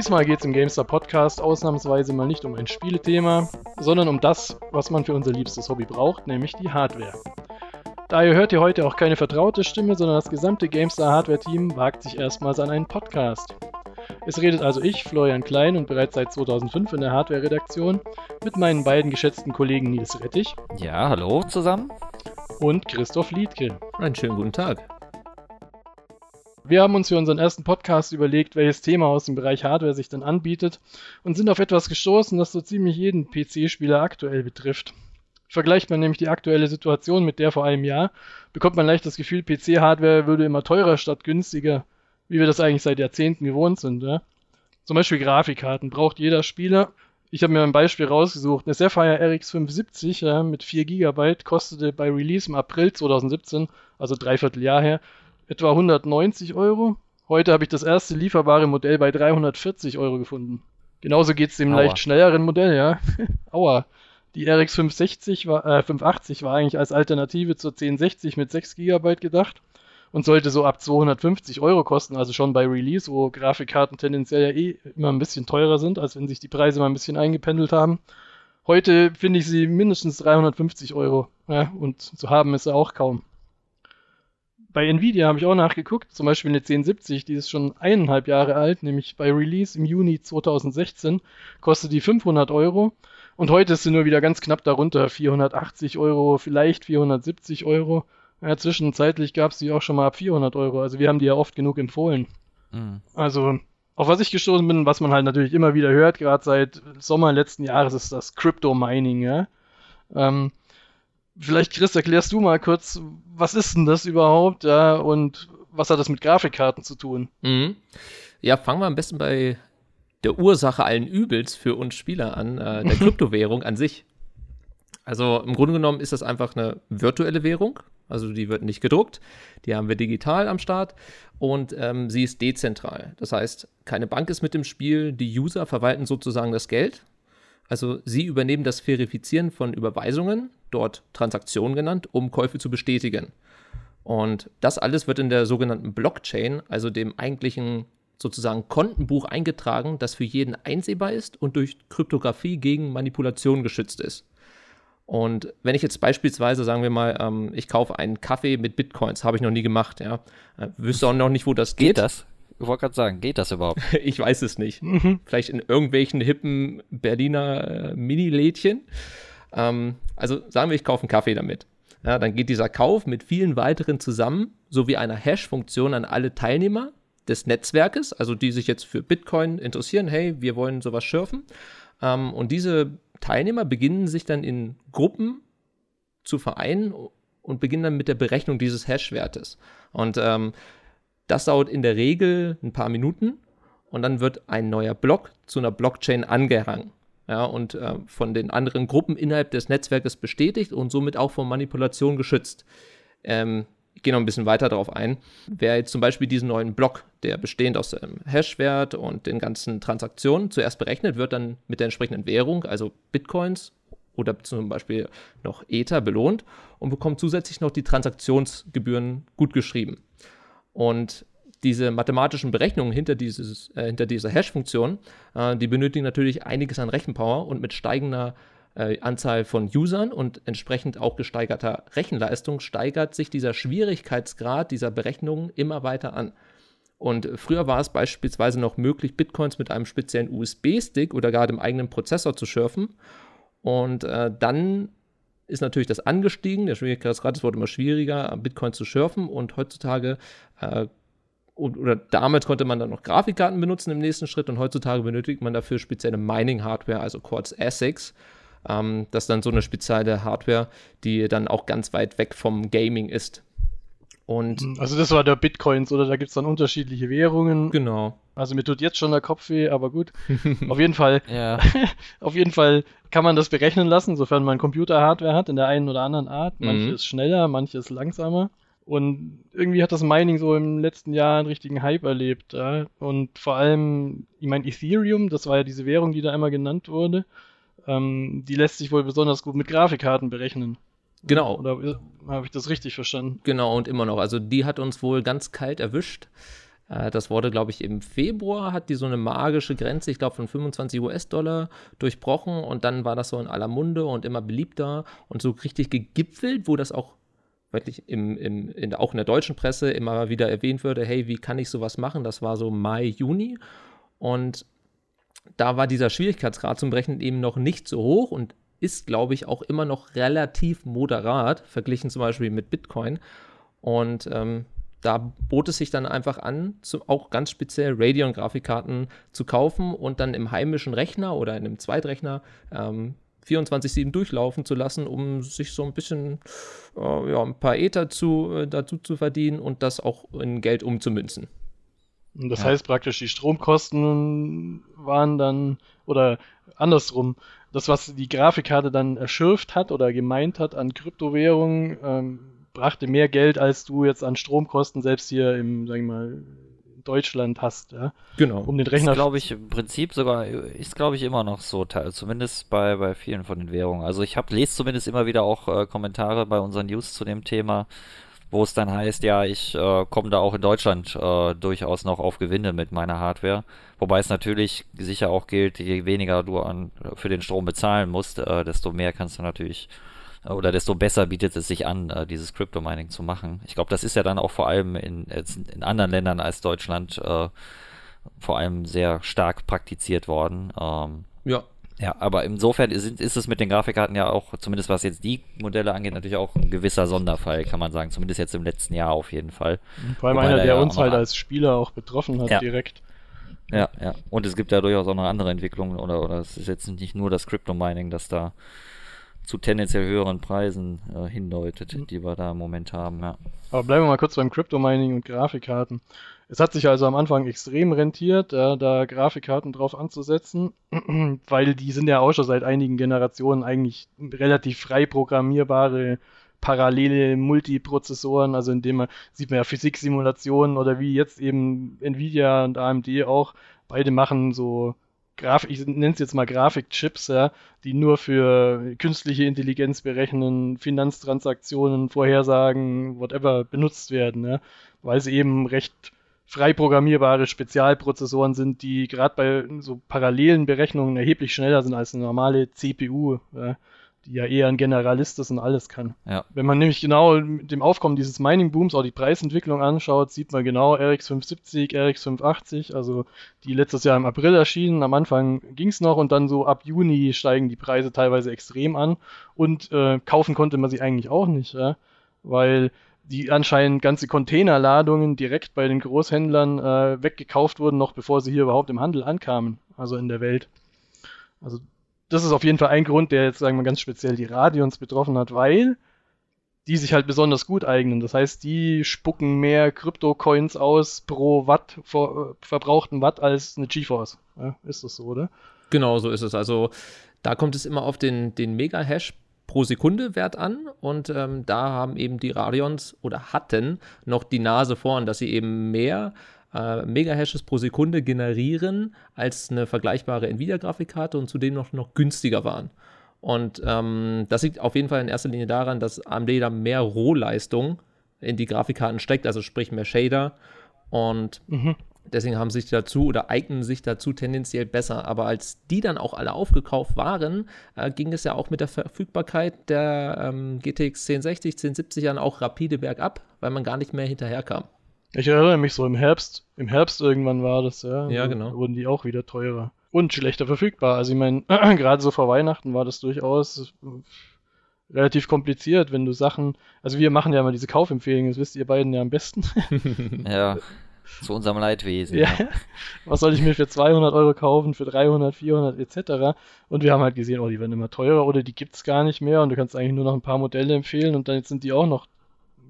Diesmal geht es im GameStar Podcast ausnahmsweise mal nicht um ein Spielethema, sondern um das, was man für unser liebstes Hobby braucht, nämlich die Hardware. Daher hört ihr heute auch keine vertraute Stimme, sondern das gesamte GameStar Hardware-Team wagt sich erstmals an einen Podcast. Es redet also ich, Florian Klein und bereits seit 2005 in der Hardware-Redaktion, mit meinen beiden geschätzten Kollegen Nils Rettich. Ja, hallo zusammen. Und Christoph Liedke. Einen schönen guten Tag. Wir haben uns für unseren ersten Podcast überlegt, welches Thema aus dem Bereich Hardware sich dann anbietet und sind auf etwas gestoßen, das so ziemlich jeden PC-Spieler aktuell betrifft. Vergleicht man nämlich die aktuelle Situation mit der vor einem Jahr, bekommt man leicht das Gefühl, PC-Hardware würde immer teurer statt günstiger, wie wir das eigentlich seit Jahrzehnten gewohnt sind. Ja? Zum Beispiel Grafikkarten braucht jeder Spieler. Ich habe mir ein Beispiel rausgesucht. Eine Sapphire RX 570 ja, mit 4 GB kostete bei Release im April 2017, also dreiviertel Jahr her, etwa 190 Euro. Heute habe ich das erste lieferbare Modell bei 340 Euro gefunden. Genauso geht es dem Aua. leicht schnelleren Modell, ja. Aua. Die RX 560 war, äh, 580 war eigentlich als Alternative zur 1060 mit 6 GB gedacht und sollte so ab 250 Euro kosten, also schon bei Release, wo Grafikkarten tendenziell ja eh immer ein bisschen teurer sind, als wenn sich die Preise mal ein bisschen eingependelt haben. Heute finde ich sie mindestens 350 Euro ja, und zu haben ist sie auch kaum. Bei Nvidia habe ich auch nachgeguckt, zum Beispiel eine 1070, die ist schon eineinhalb Jahre alt, nämlich bei Release im Juni 2016, kostet die 500 Euro und heute ist sie nur wieder ganz knapp darunter, 480 Euro, vielleicht 470 Euro. Ja, zwischenzeitlich gab es die auch schon mal ab 400 Euro, also wir haben die ja oft genug empfohlen. Mhm. Also, auf was ich gestoßen bin, was man halt natürlich immer wieder hört, gerade seit Sommer letzten Jahres, ist das Crypto Mining, ja. Ähm, Vielleicht, Chris, erklärst du mal kurz, was ist denn das überhaupt, ja, und was hat das mit Grafikkarten zu tun? Mhm. Ja, fangen wir am besten bei der Ursache allen Übels für uns Spieler an, äh, der Kryptowährung an sich. Also im Grunde genommen ist das einfach eine virtuelle Währung, also die wird nicht gedruckt, die haben wir digital am Start und ähm, sie ist dezentral. Das heißt, keine Bank ist mit im Spiel, die User verwalten sozusagen das Geld. Also sie übernehmen das Verifizieren von Überweisungen dort Transaktionen genannt, um Käufe zu bestätigen. Und das alles wird in der sogenannten Blockchain, also dem eigentlichen sozusagen Kontenbuch eingetragen, das für jeden einsehbar ist und durch Kryptographie gegen Manipulation geschützt ist. Und wenn ich jetzt beispielsweise, sagen wir mal, ähm, ich kaufe einen Kaffee mit Bitcoins, habe ich noch nie gemacht, ja, äh, wüsste auch noch nicht, wo das geht. Geht das? Ich wollte gerade sagen, geht das überhaupt? ich weiß es nicht. Mhm. Vielleicht in irgendwelchen hippen Berliner äh, Mini-Lädchen. Ähm, also sagen wir, ich kaufe einen Kaffee damit. Ja, dann geht dieser Kauf mit vielen weiteren zusammen, sowie einer Hash-Funktion an alle Teilnehmer des Netzwerkes, also die sich jetzt für Bitcoin interessieren, hey, wir wollen sowas schürfen. Ähm, und diese Teilnehmer beginnen sich dann in Gruppen zu vereinen und beginnen dann mit der Berechnung dieses Hash-Wertes. Und ähm, das dauert in der Regel ein paar Minuten und dann wird ein neuer Block zu einer Blockchain angehangen ja, und äh, von den anderen Gruppen innerhalb des Netzwerkes bestätigt und somit auch vor Manipulation geschützt. Ähm, ich gehe noch ein bisschen weiter darauf ein. Wer jetzt zum Beispiel diesen neuen Block, der bestehend aus dem Hashwert und den ganzen Transaktionen zuerst berechnet, wird dann mit der entsprechenden Währung, also Bitcoins oder zum Beispiel noch Ether belohnt und bekommt zusätzlich noch die Transaktionsgebühren gutgeschrieben. Und diese mathematischen Berechnungen hinter, dieses, äh, hinter dieser Hash-Funktion, äh, die benötigen natürlich einiges an Rechenpower und mit steigender äh, Anzahl von Usern und entsprechend auch gesteigerter Rechenleistung steigert sich dieser Schwierigkeitsgrad dieser Berechnungen immer weiter an. Und früher war es beispielsweise noch möglich, Bitcoins mit einem speziellen USB-Stick oder gar dem eigenen Prozessor zu schürfen. Und äh, dann ist natürlich das angestiegen. Der Schwierigkeitsgrad wurde immer schwieriger, Bitcoin zu schürfen. Und heutzutage äh, oder damals konnte man dann noch Grafikkarten benutzen im nächsten Schritt und heutzutage benötigt man dafür spezielle Mining-Hardware, also Quartz ASICs. Ähm, das ist dann so eine spezielle Hardware, die dann auch ganz weit weg vom Gaming ist. Und hm, also das war der Bitcoins, oder da gibt es dann unterschiedliche Währungen. Genau. Also mir tut jetzt schon der Kopf weh, aber gut. auf jeden Fall, auf jeden Fall kann man das berechnen lassen, sofern man Computer-Hardware hat, in der einen oder anderen Art. Manche mhm. ist schneller, manche ist langsamer. Und irgendwie hat das Mining so im letzten Jahr einen richtigen Hype erlebt. Ja? Und vor allem, ich meine, Ethereum, das war ja diese Währung, die da immer genannt wurde, ähm, die lässt sich wohl besonders gut mit Grafikkarten berechnen. Genau. Oder habe ich das richtig verstanden? Genau, und immer noch. Also die hat uns wohl ganz kalt erwischt. Äh, das wurde, glaube ich, im Februar, hat die so eine magische Grenze, ich glaube, von 25 US-Dollar durchbrochen und dann war das so in aller Munde und immer beliebter und so richtig gegipfelt, wo das auch wirklich im, im, in, auch in der deutschen Presse immer wieder erwähnt würde, hey, wie kann ich sowas machen? Das war so Mai, Juni und da war dieser Schwierigkeitsgrad zum Berechnen eben noch nicht so hoch und ist, glaube ich, auch immer noch relativ moderat, verglichen zum Beispiel mit Bitcoin. Und ähm, da bot es sich dann einfach an, zu, auch ganz speziell Radeon-Grafikkarten zu kaufen und dann im heimischen Rechner oder in einem Zweitrechner ähm, 24-7 durchlaufen zu lassen, um sich so ein bisschen äh, ja, ein paar Ether zu, äh, dazu zu verdienen und das auch in Geld umzumünzen. Und das ja. heißt praktisch, die Stromkosten waren dann, oder andersrum, das, was die Grafikkarte dann erschürft hat oder gemeint hat an Kryptowährungen, ähm, brachte mehr Geld, als du jetzt an Stromkosten selbst hier im, sag ich mal, Deutschland hast, ja. Genau. Um den Rechner. glaube ich im Prinzip sogar, ist glaube ich immer noch so, zumindest bei, bei vielen von den Währungen. Also ich habe lese zumindest immer wieder auch äh, Kommentare bei unseren News zu dem Thema, wo es dann heißt, ja, ich äh, komme da auch in Deutschland äh, durchaus noch auf Gewinne mit meiner Hardware. Wobei es natürlich sicher auch gilt, je weniger du an, für den Strom bezahlen musst, äh, desto mehr kannst du natürlich äh, oder desto besser bietet es sich an, äh, dieses Crypto-Mining zu machen. Ich glaube, das ist ja dann auch vor allem in, in anderen Ländern als Deutschland äh, vor allem sehr stark praktiziert worden. Ähm, ja. Ja, aber insofern ist, ist es mit den Grafikkarten ja auch, zumindest was jetzt die Modelle angeht, natürlich auch ein gewisser Sonderfall, kann man sagen. Zumindest jetzt im letzten Jahr auf jeden Fall. Vor allem Wobei einer, der ja uns halt als Spieler auch betroffen hat, ja. direkt. Ja, ja. Und es gibt ja durchaus auch noch andere Entwicklungen oder, oder es ist jetzt nicht nur das Crypto-Mining, das da zu tendenziell höheren Preisen äh, hindeutet, mhm. die wir da im Moment haben, ja. Aber bleiben wir mal kurz beim Crypto-Mining und Grafikkarten. Es hat sich also am Anfang extrem rentiert, äh, da Grafikkarten drauf anzusetzen, weil die sind ja auch schon seit einigen Generationen eigentlich relativ frei programmierbare parallele Multiprozessoren, also indem man sieht man ja Physiksimulationen oder wie jetzt eben Nvidia und AMD auch, beide machen so Grafik, ich nenne es jetzt mal Grafikchips, ja, die nur für künstliche Intelligenz berechnen, Finanztransaktionen, Vorhersagen, whatever benutzt werden, ja, weil sie eben recht frei programmierbare Spezialprozessoren sind, die gerade bei so parallelen Berechnungen erheblich schneller sind als eine normale CPU, ja, die ja eher ein Generalist ist und alles kann. Ja. Wenn man nämlich genau mit dem Aufkommen dieses Mining-Booms auch die Preisentwicklung anschaut, sieht man genau RX 570, RX 580, also die letztes Jahr im April erschienen. Am Anfang ging es noch und dann so ab Juni steigen die Preise teilweise extrem an und äh, kaufen konnte man sie eigentlich auch nicht, ja, weil die anscheinend ganze Containerladungen direkt bei den Großhändlern äh, weggekauft wurden, noch bevor sie hier überhaupt im Handel ankamen, also in der Welt. Also das ist auf jeden Fall ein Grund, der jetzt, sagen wir ganz speziell die Radions betroffen hat, weil die sich halt besonders gut eignen. Das heißt, die spucken mehr Krypto-Coins aus pro Watt, vor, äh, verbrauchten Watt als eine GeForce. Ja, ist das so, oder? Genau, so ist es. Also da kommt es immer auf den, den Mega-Hash pro Sekunde Wert an und ähm, da haben eben die Radions oder hatten noch die Nase vorn, dass sie eben mehr äh, Megahashes pro Sekunde generieren als eine vergleichbare Nvidia-Grafikkarte und zudem noch, noch günstiger waren. Und ähm, das liegt auf jeden Fall in erster Linie daran, dass AMD da mehr Rohleistung in die Grafikkarten steckt, also sprich mehr Shader. Und mhm. Deswegen haben sich dazu oder eignen sich dazu tendenziell besser. Aber als die dann auch alle aufgekauft waren, äh, ging es ja auch mit der Verfügbarkeit der ähm, GTX 1060, 1070 dann auch rapide bergab, weil man gar nicht mehr hinterherkam. Ich erinnere mich so im Herbst, im Herbst irgendwann war das, ja. Ja, genau. Wurden die auch wieder teurer. Und schlechter verfügbar. Also ich meine, gerade so vor Weihnachten war das durchaus relativ kompliziert, wenn du Sachen, also wir machen ja mal diese Kaufempfehlungen, das wisst ihr beiden ja am besten. ja. Zu unserem Leidwesen. Ja. ja. Was soll ich mir für 200 Euro kaufen, für 300, 400 etc. Und wir haben halt gesehen, oh, die werden immer teurer oder die gibt es gar nicht mehr und du kannst eigentlich nur noch ein paar Modelle empfehlen und dann sind die auch noch,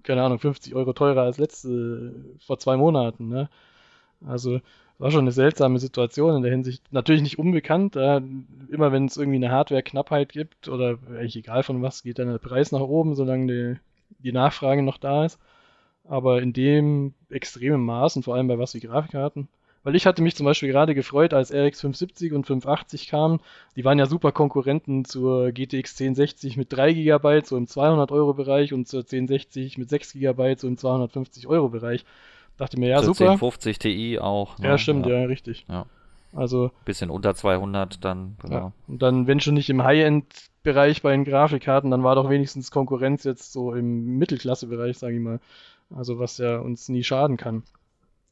keine Ahnung, 50 Euro teurer als letzte vor zwei Monaten. Ne? Also war schon eine seltsame Situation in der Hinsicht. Natürlich nicht unbekannt. Äh, immer wenn es irgendwie eine Hardware-Knappheit gibt oder eigentlich egal von was, geht dann der Preis nach oben, solange die, die Nachfrage noch da ist aber in dem extremen Maß und vor allem bei was wie Grafikkarten. Weil ich hatte mich zum Beispiel gerade gefreut, als RX 570 und 580 kamen. Die waren ja super Konkurrenten zur GTX 1060 mit 3 GB, so im 200 Euro Bereich und zur 1060 mit 6 GB, so im 250 Euro Bereich. Dachte mir, ja, Für super. 1050 Ti auch. ne? Ja, stimmt, ja, richtig. Ja. Also, Bisschen unter 200 dann, genau. ja. Und dann, wenn schon nicht im High-End-Bereich bei den Grafikkarten, dann war doch wenigstens Konkurrenz jetzt so im Mittelklasse-Bereich, sage ich mal. Also, was ja uns nie schaden kann.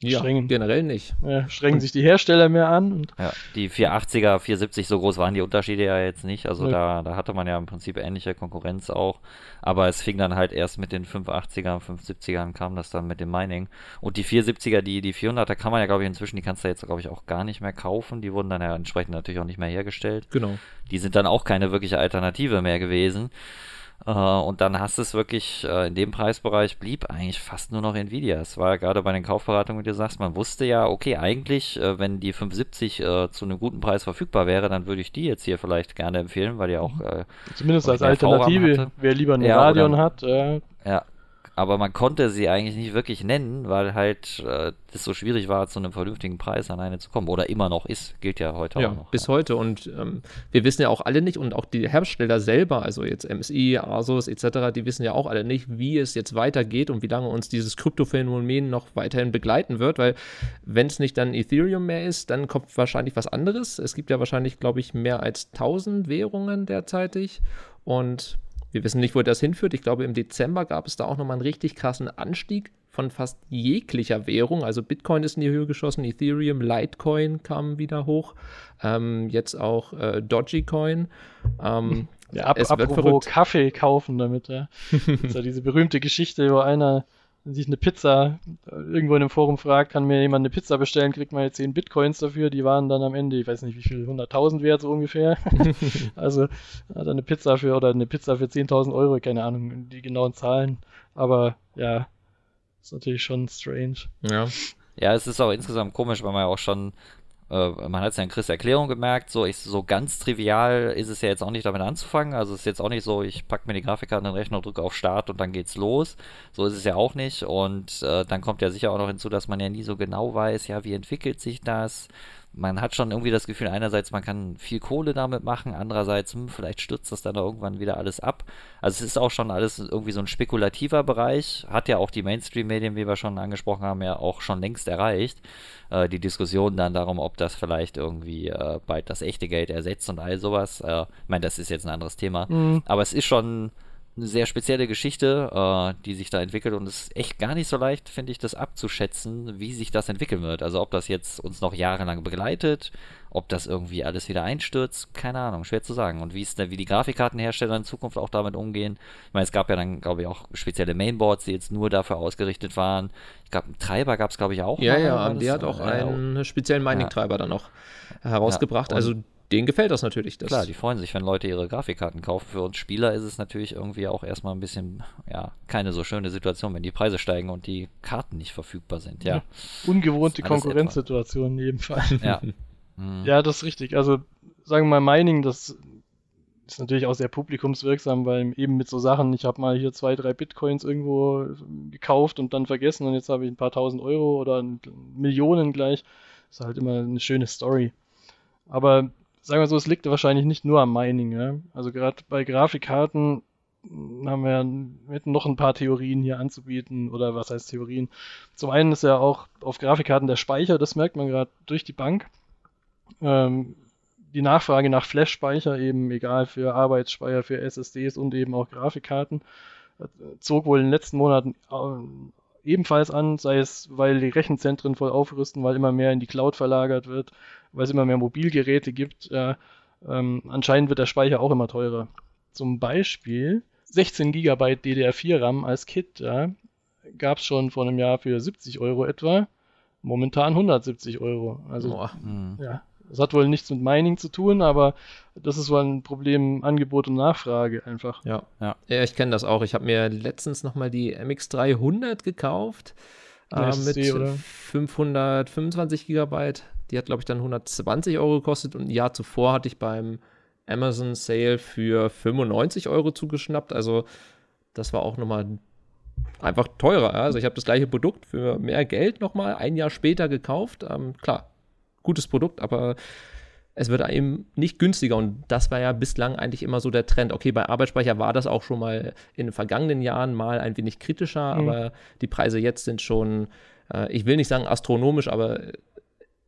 Ja, Strengen. generell nicht. Ja, strengen sich die Hersteller mehr an und Ja, die 480er, 470, so groß waren die Unterschiede ja jetzt nicht. Also Nö. da, da hatte man ja im Prinzip ähnliche Konkurrenz auch. Aber es fing dann halt erst mit den 580er, 570ern kam das dann mit dem Mining. Und die 470er, die, die 400er kann man ja, glaube ich, inzwischen, die kannst du jetzt, glaube ich, auch gar nicht mehr kaufen. Die wurden dann ja entsprechend natürlich auch nicht mehr hergestellt. Genau. Die sind dann auch keine wirkliche Alternative mehr gewesen. Äh, und dann hast du es wirklich, äh, in dem Preisbereich blieb eigentlich fast nur noch Nvidia. Es war ja gerade bei den Kaufberatungen, wie du sagst, man wusste ja, okay, eigentlich, äh, wenn die 570 äh, zu einem guten Preis verfügbar wäre, dann würde ich die jetzt hier vielleicht gerne empfehlen, weil die auch, äh, zumindest als Alternative, wer lieber ein Ja, Radeon hat, äh, ja, aber man konnte sie eigentlich nicht wirklich nennen, weil halt äh, es so schwierig war, zu einem vernünftigen Preis an eine zu kommen. Oder immer noch ist, gilt ja heute Ja, auch noch. bis heute. Und ähm, wir wissen ja auch alle nicht, und auch die Hersteller selber, also jetzt MSI, Asus etc., die wissen ja auch alle nicht, wie es jetzt weitergeht und wie lange uns dieses Kryptophänomen noch weiterhin begleiten wird, weil wenn es nicht dann Ethereum mehr ist, dann kommt wahrscheinlich was anderes. Es gibt ja wahrscheinlich, glaube ich, mehr als 1000 Währungen derzeitig und wir wissen nicht, wo das hinführt. Ich glaube, im Dezember gab es da auch nochmal einen richtig krassen Anstieg von fast jeglicher Währung. Also Bitcoin ist in die Höhe geschossen, Ethereum, Litecoin kam wieder hoch, ähm, jetzt auch äh, Dogecoin. Ähm, ja, ab, Es wird apropos verrückt. Kaffee kaufen damit, ja. Das ist ja diese berühmte Geschichte, wo einer sich eine Pizza äh, irgendwo in einem Forum fragt, kann mir jemand eine Pizza bestellen, kriegt man jetzt 10 Bitcoins dafür, die waren dann am Ende, ich weiß nicht wie viel, 100.000 wert so ungefähr. also hat er eine Pizza für, oder eine Pizza für 10.000 Euro, keine Ahnung, die genauen Zahlen, aber ja, ist natürlich schon strange. ja. Ja, es ist auch insgesamt komisch, weil man ja auch schon, äh, man hat es ja in Chris Erklärung gemerkt, so, ich, so ganz trivial ist es ja jetzt auch nicht damit anzufangen. Also es ist jetzt auch nicht so, ich packe mir die Grafikkarte in den Rechner, drücke auf Start und dann geht's los. So ist es ja auch nicht. Und äh, dann kommt ja sicher auch noch hinzu, dass man ja nie so genau weiß, ja, wie entwickelt sich das. Man hat schon irgendwie das Gefühl, einerseits, man kann viel Kohle damit machen, andererseits, hm, vielleicht stürzt das dann irgendwann wieder alles ab. Also es ist auch schon alles irgendwie so ein spekulativer Bereich, hat ja auch die Mainstream-Medien, wie wir schon angesprochen haben, ja auch schon längst erreicht. Äh, die Diskussion dann darum, ob das vielleicht irgendwie äh, bald das echte Geld ersetzt und all sowas. Äh, ich meine, das ist jetzt ein anderes Thema. Mhm. Aber es ist schon eine sehr spezielle Geschichte, äh, die sich da entwickelt und es ist echt gar nicht so leicht, finde ich, das abzuschätzen, wie sich das entwickeln wird. Also ob das jetzt uns noch jahrelang begleitet, ob das irgendwie alles wieder einstürzt, keine Ahnung, schwer zu sagen. Und wie es wie die Grafikkartenhersteller in Zukunft auch damit umgehen. Ich meine, es gab ja dann, glaube ich, auch spezielle Mainboards, die jetzt nur dafür ausgerichtet waren. Ich glaube, einen Treiber gab es, glaube ich, auch. Ja, mal, ja, AMD hat auch ja, einen speziellen Mining-Treiber dann noch herausgebracht. Ja, also denen gefällt das natürlich. Das Klar, die freuen sich, wenn Leute ihre Grafikkarten kaufen. Für uns Spieler ist es natürlich irgendwie auch erstmal ein bisschen, ja, keine so schöne Situation, wenn die Preise steigen und die Karten nicht verfügbar sind. Ja, Ungewohnte Alles Konkurrenzsituation in jedem Fall. ja. Mhm. Ja, das ist richtig. Also sagen wir mal, Mining, das ist natürlich auch sehr publikumswirksam, weil eben mit so Sachen, ich habe mal hier zwei, drei Bitcoins irgendwo gekauft und dann vergessen und jetzt habe ich ein paar tausend Euro oder Millionen gleich. Ist halt immer eine schöne Story. Aber sagen wir so, es liegt wahrscheinlich nicht nur am Mining. Ja? Also gerade bei Grafikkarten haben wir, hätten noch ein paar Theorien hier anzubieten oder was heißt Theorien? Zum einen ist ja auch auf Grafikkarten der Speicher, das merkt man gerade durch die Bank. Ähm, die Nachfrage nach Flash-Speicher eben, egal für Arbeitsspeicher, für SSDs und eben auch Grafikkarten, äh, zog wohl in den letzten Monaten äh, ebenfalls an, sei es, weil die Rechenzentren voll aufrüsten, weil immer mehr in die Cloud verlagert wird, weil es immer mehr Mobilgeräte gibt. Äh, ähm, anscheinend wird der Speicher auch immer teurer. Zum Beispiel 16 GB DDR4 RAM als Kit ja, gab es schon vor einem Jahr für 70 Euro etwa. Momentan 170 Euro. Also Boah. Mhm. ja, das hat wohl nichts mit Mining zu tun, aber das ist wohl ein Problem Angebot und Nachfrage einfach. Ja. Ja. ja, ich kenne das auch. Ich habe mir letztens nochmal die MX300 gekauft äh, mit oder? 525 Gigabyte. Die hat, glaube ich, dann 120 Euro gekostet und ein Jahr zuvor hatte ich beim Amazon Sale für 95 Euro zugeschnappt. Also das war auch nochmal einfach teurer. Also ich habe das gleiche Produkt für mehr Geld nochmal ein Jahr später gekauft. Ähm, klar, gutes Produkt, aber es wird eben nicht günstiger und das war ja bislang eigentlich immer so der Trend. Okay, bei Arbeitsspeicher war das auch schon mal in den vergangenen Jahren mal ein wenig kritischer, Mhm. aber die Preise jetzt sind schon äh, ich will nicht sagen astronomisch, aber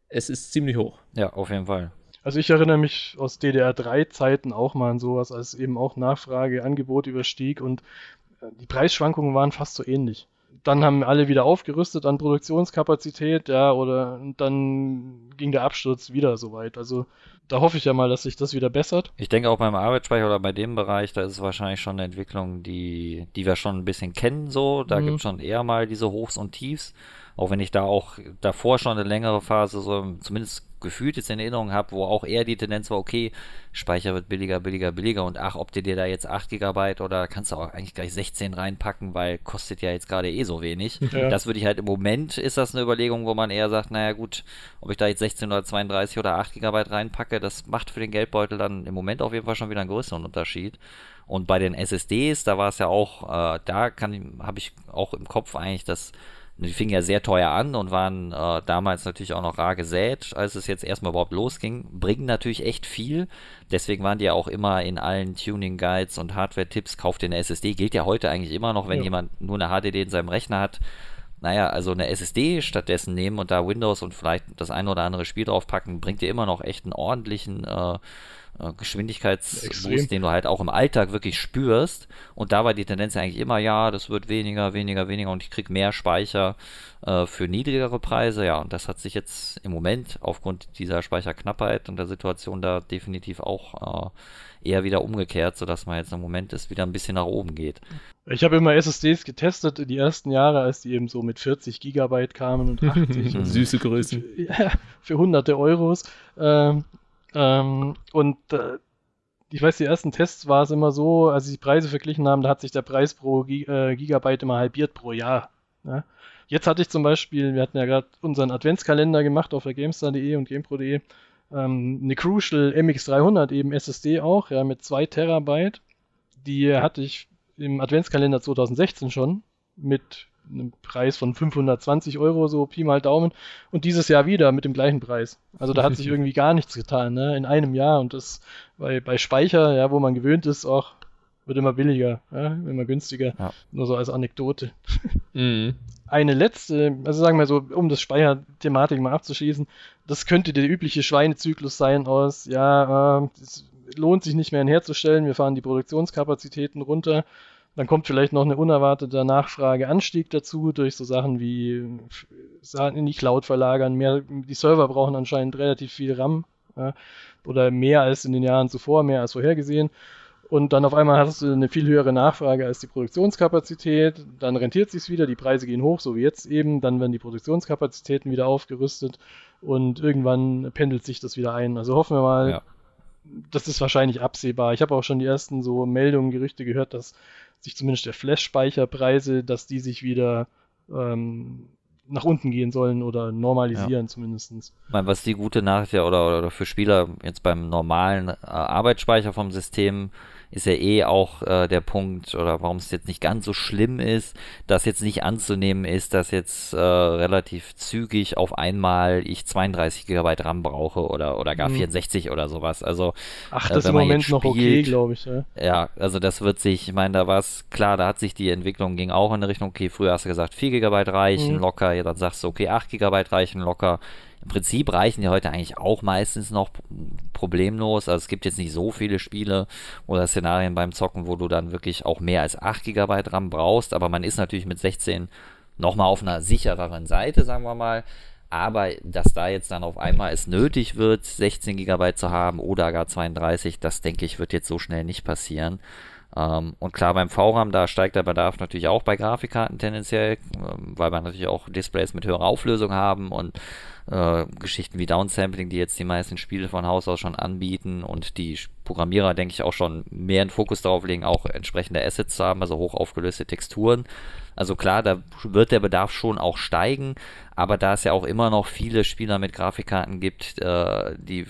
es ist ziemlich hoch. Ja, auf jeden Fall. Also ich erinnere mich aus DDR3-Zeiten auch mal an sowas, als eben auch Nachfrage, Angebot überstieg und äh, die Preisschwankungen waren fast so ähnlich. Dann haben alle wieder aufgerüstet an Produktionskapazität, ja, oder dann ging der Absturz wieder so weit. Also da hoffe ich ja mal, dass sich das wieder bessert. Ich denke auch beim Arbeitsspeicher oder bei dem Bereich, da ist es wahrscheinlich schon eine Entwicklung, die, die wir schon ein bisschen kennen, so. Da mhm. gibt es schon eher mal diese Hochs und Tiefs. Auch wenn ich da auch davor schon eine längere Phase so zumindest gefühlt jetzt in Erinnerung habe, wo auch eher die Tendenz war, okay, Speicher wird billiger, billiger, billiger und ach, ob du dir da jetzt 8 GB oder kannst du auch eigentlich gleich 16 reinpacken, weil kostet ja jetzt gerade eh so wenig. Ja. Das würde ich halt im Moment ist das eine Überlegung, wo man eher sagt, naja gut, ob ich da jetzt 16 oder 32 oder 8 GB reinpacke, das macht für den Geldbeutel dann im Moment auf jeden Fall schon wieder einen größeren Unterschied. Und bei den SSDs, da war es ja auch, äh, da kann habe ich auch im Kopf eigentlich das die fingen ja sehr teuer an und waren äh, damals natürlich auch noch rar gesät, als es jetzt erstmal überhaupt losging. Bringen natürlich echt viel. Deswegen waren die ja auch immer in allen Tuning-Guides und Hardware-Tipps, kauft eine SSD. Gilt ja heute eigentlich immer noch, wenn ja. jemand nur eine HDD in seinem Rechner hat. Naja, also eine SSD stattdessen nehmen und da Windows und vielleicht das eine oder andere Spiel draufpacken, bringt dir immer noch echt einen ordentlichen äh, äh, Geschwindigkeitsboost, den du halt auch im Alltag wirklich spürst. Und da war die Tendenz eigentlich immer, ja, das wird weniger, weniger, weniger und ich krieg mehr Speicher äh, für niedrigere Preise. Ja, und das hat sich jetzt im Moment aufgrund dieser Speicherknappheit und der Situation da definitiv auch äh, eher wieder umgekehrt, sodass man jetzt im Moment es wieder ein bisschen nach oben geht. Ich habe immer SSDs getestet die ersten Jahre, als die eben so mit 40 Gigabyte kamen und 80. Süße Größen. Ja, für hunderte Euros. Ähm, ähm, und äh, ich weiß, die ersten Tests war es immer so, als sie die Preise verglichen haben, da hat sich der Preis pro G äh, Gigabyte immer halbiert pro Jahr. Ja? Jetzt hatte ich zum Beispiel, wir hatten ja gerade unseren Adventskalender gemacht auf der GameStar.de und GamePro.de, ähm, eine Crucial MX300 eben SSD auch, ja, mit 2 Terabyte. Die hatte ich im Adventskalender 2016 schon mit einem Preis von 520 Euro, so Pi mal Daumen. Und dieses Jahr wieder mit dem gleichen Preis. Also da hat sich irgendwie gar nichts getan, ne? In einem Jahr. Und das bei, bei Speicher, ja, wo man gewöhnt ist, auch wird immer billiger, ja? immer günstiger. Ja. Nur so als Anekdote. Mhm. Eine letzte, also sagen wir so, um das Speicherthematik mal abzuschließen, das könnte der übliche Schweinezyklus sein aus, ja, äh, es lohnt sich nicht mehr herzustellen, wir fahren die Produktionskapazitäten runter dann kommt vielleicht noch eine unerwartete Nachfrageanstieg dazu durch so Sachen wie in die Cloud verlagern. Mehr, die Server brauchen anscheinend relativ viel RAM ja, oder mehr als in den Jahren zuvor, mehr als vorhergesehen. Und dann auf einmal hast du eine viel höhere Nachfrage als die Produktionskapazität. Dann rentiert sich wieder, die Preise gehen hoch, so wie jetzt eben. Dann werden die Produktionskapazitäten wieder aufgerüstet und irgendwann pendelt sich das wieder ein. Also hoffen wir mal, ja. das ist wahrscheinlich absehbar. Ich habe auch schon die ersten so Meldungen, Gerüchte gehört, dass sich zumindest der Flash-Speicherpreise, dass die sich wieder ähm, nach unten gehen sollen oder normalisieren ja. zumindest. Ich meine, was die gute Nachricht ja oder, oder für Spieler jetzt beim normalen äh, Arbeitsspeicher vom System ist ja eh auch äh, der Punkt, oder warum es jetzt nicht ganz so schlimm ist, dass jetzt nicht anzunehmen ist, dass jetzt äh, relativ zügig auf einmal ich 32 GB RAM brauche oder, oder gar mhm. 64 oder sowas. Also, Ach, äh, das ist im Moment noch okay, glaube ich. Ja. ja, also das wird sich, ich meine, da war es klar, da hat sich die Entwicklung ging auch in eine Richtung, okay, früher hast du gesagt 4 GB reichen mhm. locker, ja, dann sagst du, okay, 8 GB reichen locker. Im Prinzip reichen die heute eigentlich auch meistens noch problemlos. Also es gibt jetzt nicht so viele Spiele oder Szenarien beim Zocken, wo du dann wirklich auch mehr als 8 GB RAM brauchst, aber man ist natürlich mit 16 nochmal auf einer sichereren Seite, sagen wir mal. Aber dass da jetzt dann auf einmal es nötig wird, 16 GB zu haben oder gar 32, das denke ich, wird jetzt so schnell nicht passieren. Ähm, und klar, beim VRAM, da steigt der Bedarf natürlich auch bei Grafikkarten tendenziell, ähm, weil wir natürlich auch Displays mit höherer Auflösung haben und äh, Geschichten wie Downsampling, die jetzt die meisten Spiele von Haus aus schon anbieten und die Programmierer, denke ich, auch schon mehr einen Fokus darauf legen, auch entsprechende Assets zu haben, also hoch aufgelöste Texturen. Also klar, da wird der Bedarf schon auch steigen, aber da es ja auch immer noch viele Spieler mit Grafikkarten gibt, äh, die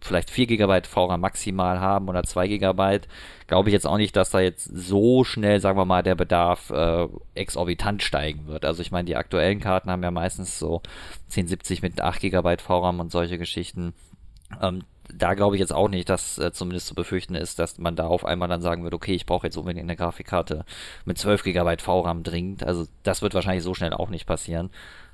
vielleicht 4 GB VRAM maximal haben oder 2 GB, glaube ich jetzt auch nicht, dass da jetzt so schnell, sagen wir mal, der Bedarf äh, exorbitant steigen wird. Also ich meine, die aktuellen Karten haben ja meistens so 1070 mit 8 GB VRAM und solche Geschichten. Ähm, da glaube ich jetzt auch nicht, dass äh, zumindest zu befürchten ist, dass man da auf einmal dann sagen wird, okay, ich brauche jetzt unbedingt eine Grafikkarte mit 12 GB VRAM dringend. Also das wird wahrscheinlich so schnell auch nicht passieren.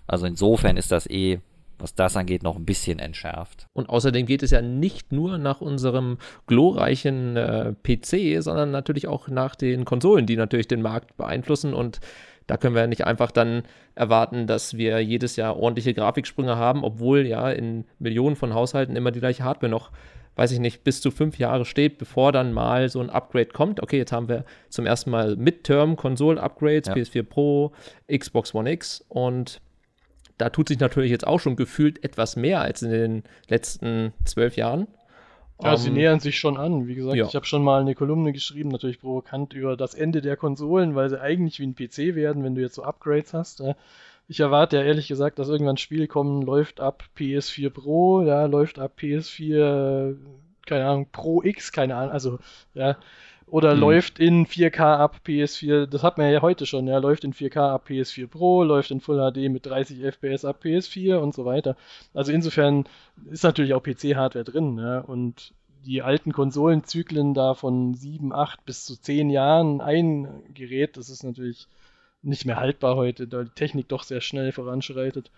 Also insofern ist das eh was das angeht, noch ein bisschen entschärft. Und außerdem geht es ja nicht nur nach unserem glorreichen äh, PC, sondern natürlich auch nach den Konsolen, die natürlich den Markt beeinflussen und da können wir nicht einfach dann erwarten, dass wir jedes Jahr ordentliche Grafiksprünge haben, obwohl ja in Millionen von Haushalten immer die gleiche Hardware noch, weiß ich nicht, bis zu fünf Jahre steht, bevor dann mal so ein Upgrade kommt. Okay, jetzt haben wir zum ersten Mal Midterm-Konsol-Upgrades, ja. PS4 Pro, Xbox One X und da tut sich natürlich jetzt auch schon gefühlt etwas mehr als in den letzten zwölf Jahren. Ja, sie ähm, nähern sich schon an. Wie gesagt, ja. ich habe schon mal eine Kolumne geschrieben, natürlich provokant, über das Ende der Konsolen, weil sie eigentlich wie ein PC werden, wenn du jetzt so Upgrades hast. Ich erwarte ja ehrlich gesagt, dass irgendwann ein Spiel kommen, läuft ab PS4 Pro, ja, läuft ab PS4, keine Ahnung, Pro X, keine Ahnung, also, ja, oder mhm. läuft in 4K ab PS4, das hat man ja heute schon, ja, läuft in 4K ab PS4 Pro, läuft in Full HD mit 30 FPS ab PS4 und so weiter. Also insofern ist natürlich auch PC-Hardware drin, ja, und die alten Konsolenzyklen da von 7, 8 bis zu 10 Jahren ein Gerät, das ist natürlich nicht mehr haltbar heute, da die Technik doch sehr schnell voranschreitet.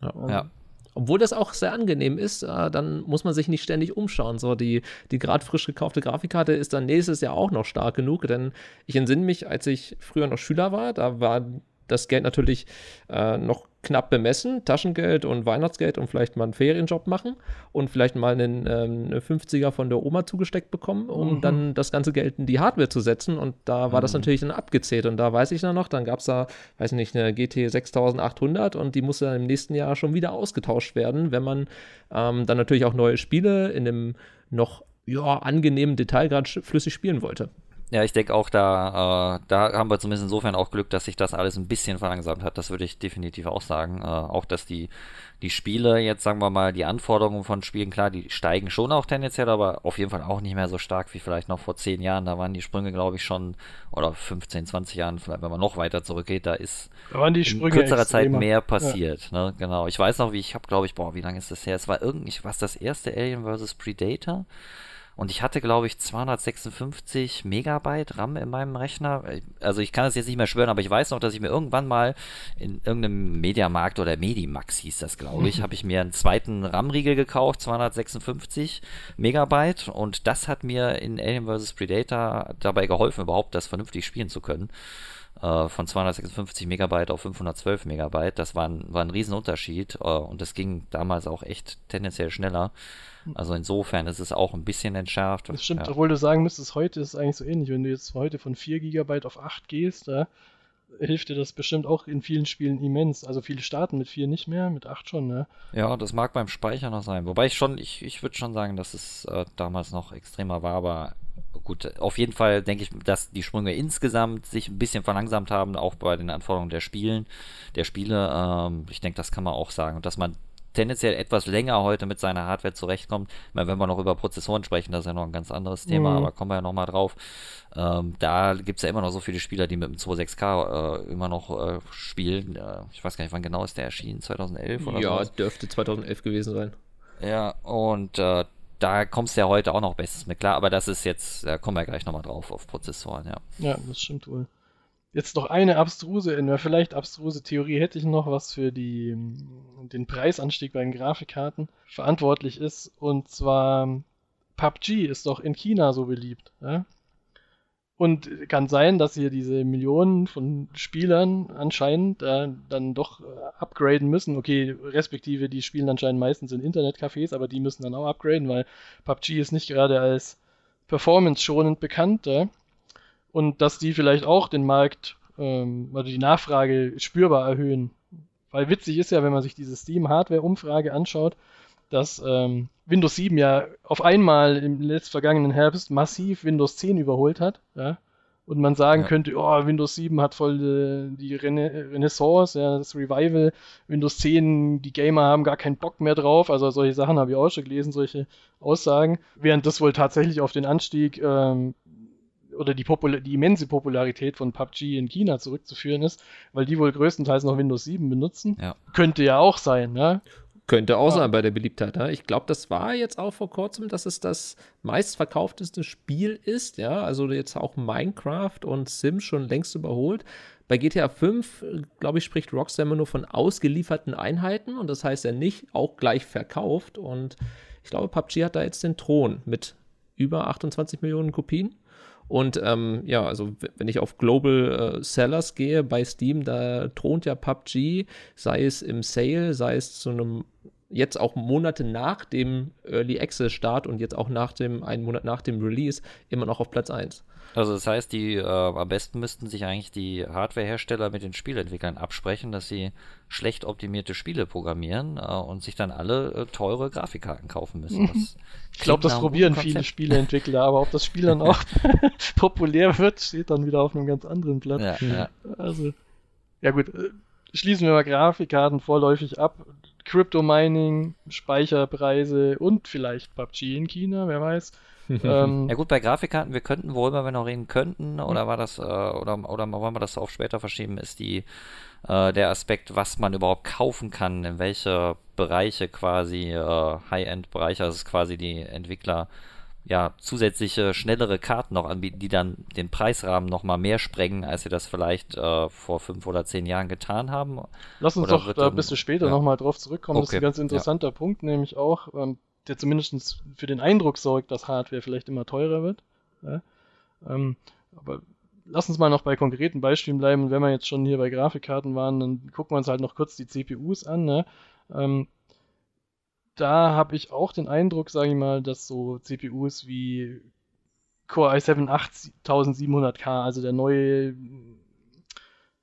Ja. ja. Obwohl das auch sehr angenehm ist, äh, dann muss man sich nicht ständig umschauen. So, die, die gerade frisch gekaufte Grafikkarte ist dann nächstes Jahr auch noch stark genug, denn ich entsinne mich, als ich früher noch Schüler war, da war das Geld natürlich äh, noch knapp bemessen, Taschengeld und Weihnachtsgeld und vielleicht mal einen Ferienjob machen und vielleicht mal einen, ähm, eine 50er von der Oma zugesteckt bekommen, um mhm. dann das ganze Geld in die Hardware zu setzen und da war mhm. das natürlich dann abgezählt und da weiß ich dann noch, dann gab es da, weiß nicht, eine GT 6800 und die musste dann im nächsten Jahr schon wieder ausgetauscht werden, wenn man ähm, dann natürlich auch neue Spiele in einem noch ja, angenehmen Detailgrad flüssig spielen wollte. Ja, ich denke auch, da, äh, da haben wir zumindest insofern auch Glück, dass sich das alles ein bisschen verlangsamt hat. Das würde ich definitiv auch sagen. Äh, auch, dass die, die Spiele, jetzt sagen wir mal, die Anforderungen von Spielen, klar, die steigen schon auch tendenziell, aber auf jeden Fall auch nicht mehr so stark wie vielleicht noch vor zehn Jahren. Da waren die Sprünge, glaube ich, schon, oder 15, 20 Jahren, vielleicht wenn man noch weiter zurückgeht, da ist da waren die Sprünge in kürzerer Zeit mehr passiert. Ja. Ne? Genau. Ich weiß noch, wie ich habe, glaube ich, boah, wie lange ist das her? Es war irgendwie, was das erste Alien vs. Predator? Und ich hatte, glaube ich, 256 Megabyte RAM in meinem Rechner. Also ich kann das jetzt nicht mehr schwören, aber ich weiß noch, dass ich mir irgendwann mal in irgendeinem Mediamarkt oder Medimax hieß das, glaube ich, habe ich mir einen zweiten RAM-Riegel gekauft, 256 Megabyte. Und das hat mir in Alien vs. Predator dabei geholfen, überhaupt das vernünftig spielen zu können äh, von 256 Megabyte auf 512 Megabyte. Das war ein, war ein Riesenunterschied äh, und das ging damals auch echt tendenziell schneller. Also insofern ist es auch ein bisschen entschärft. Das stimmt, ja. obwohl du sagen müsstest, heute ist es eigentlich so ähnlich. Wenn du jetzt heute von 4 GB auf 8 gehst, da hilft dir das bestimmt auch in vielen Spielen immens. Also viele starten mit 4 nicht mehr, mit 8 schon, ne? Ja, das mag beim Speicher noch sein. Wobei ich schon, ich, ich würde schon sagen, dass es äh, damals noch extremer war, aber gut, auf jeden Fall denke ich, dass die Sprünge insgesamt sich ein bisschen verlangsamt haben, auch bei den Anforderungen der Spielen, der Spiele. Ähm, ich denke, das kann man auch sagen. Und dass man tendenziell etwas länger heute mit seiner Hardware zurechtkommt. Ich meine, wenn wir noch über Prozessoren sprechen, das ist ja noch ein ganz anderes Thema, mhm. aber kommen wir ja nochmal drauf. Ähm, da gibt es ja immer noch so viele Spieler, die mit dem 2.6K äh, immer noch äh, spielen. Äh, ich weiß gar nicht, wann genau ist der erschienen, 2011 oder so? Ja, sowas? dürfte 2011 gewesen sein. Ja, und äh, da kommst du ja heute auch noch bestens mit klar, aber das ist jetzt, da kommen wir gleich nochmal drauf auf Prozessoren, ja. Ja, das stimmt wohl. Jetzt noch eine abstruse, vielleicht abstruse Theorie hätte ich noch, was für die, den Preisanstieg bei den Grafikkarten verantwortlich ist. Und zwar PUBG ist doch in China so beliebt. Ja? Und kann sein, dass hier diese Millionen von Spielern anscheinend äh, dann doch äh, upgraden müssen. Okay, respektive die spielen anscheinend meistens in Internetcafés, aber die müssen dann auch upgraden, weil PUBG ist nicht gerade als performance-schonend bekannt. Ja? Und dass die vielleicht auch den Markt ähm, oder die Nachfrage spürbar erhöhen. Weil witzig ist ja, wenn man sich diese Steam-Hardware-Umfrage anschaut, dass ähm, Windows 7 ja auf einmal im letzten vergangenen Herbst massiv Windows 10 überholt hat. Ja? Und man sagen ja. könnte, oh, Windows 7 hat voll die, die Rene Renaissance, ja, das Revival. Windows 10, die Gamer haben gar keinen Bock mehr drauf. Also solche Sachen habe ich auch schon gelesen, solche Aussagen. Während das wohl tatsächlich auf den Anstieg ähm, oder die, Popul die immense Popularität von PUBG in China zurückzuführen ist, weil die wohl größtenteils noch Windows 7 benutzen. Ja. Könnte ja auch sein, ne? Könnte auch ja. sein bei der Beliebtheit. Ne? Ich glaube, das war jetzt auch vor kurzem, dass es das meistverkaufteste Spiel ist. Ja, also jetzt auch Minecraft und Sims schon längst überholt. Bei GTA 5, glaube ich, spricht Rockstar immer nur von ausgelieferten Einheiten und das heißt ja nicht auch gleich verkauft. Und ich glaube, PUBG hat da jetzt den Thron mit über 28 Millionen Kopien. Und ähm, ja, also wenn ich auf Global äh, Sellers gehe bei Steam, da thront ja PUBG, sei es im Sale, sei es zu einem jetzt auch Monate nach dem Early Access Start und jetzt auch nach dem einen Monat nach dem Release immer noch auf Platz 1. Also das heißt, die äh, am besten müssten sich eigentlich die Hardwarehersteller mit den Spielentwicklern absprechen, dass sie schlecht optimierte Spiele programmieren äh, und sich dann alle äh, teure Grafikkarten kaufen müssen. Das ich glaube, das probieren viele Spieleentwickler, aber ob das Spiel dann auch populär wird, steht dann wieder auf einem ganz anderen Blatt. Ja, ja. Also, ja gut, äh, schließen wir mal Grafikkarten vorläufig ab. Crypto Mining, Speicherpreise und vielleicht PUBG in China, wer weiß ähm, ja gut, bei Grafikkarten, wir könnten, worüber wir noch reden könnten, oder war das, äh, oder, oder wollen wir das auf später verschieben, ist die, äh, der Aspekt, was man überhaupt kaufen kann, in welche Bereiche quasi, äh, High-End-Bereiche, also quasi die Entwickler ja, zusätzliche, schnellere Karten noch anbieten, die dann den Preisrahmen noch mal mehr sprengen, als sie das vielleicht äh, vor fünf oder zehn Jahren getan haben. Lass uns oder doch da ein bisschen später ja. noch mal drauf zurückkommen. Okay. Das ist ein ganz interessanter ja. Punkt, nämlich auch, ähm, der zumindest für den Eindruck sorgt, dass Hardware vielleicht immer teurer wird. Ja? Ähm, aber lass uns mal noch bei konkreten Beispielen bleiben. Wenn wir jetzt schon hier bei Grafikkarten waren, dann gucken wir uns halt noch kurz die CPUs an. Ne? Ähm, da habe ich auch den Eindruck, sage ich mal, dass so CPUs wie Core i7 8700K, also der neue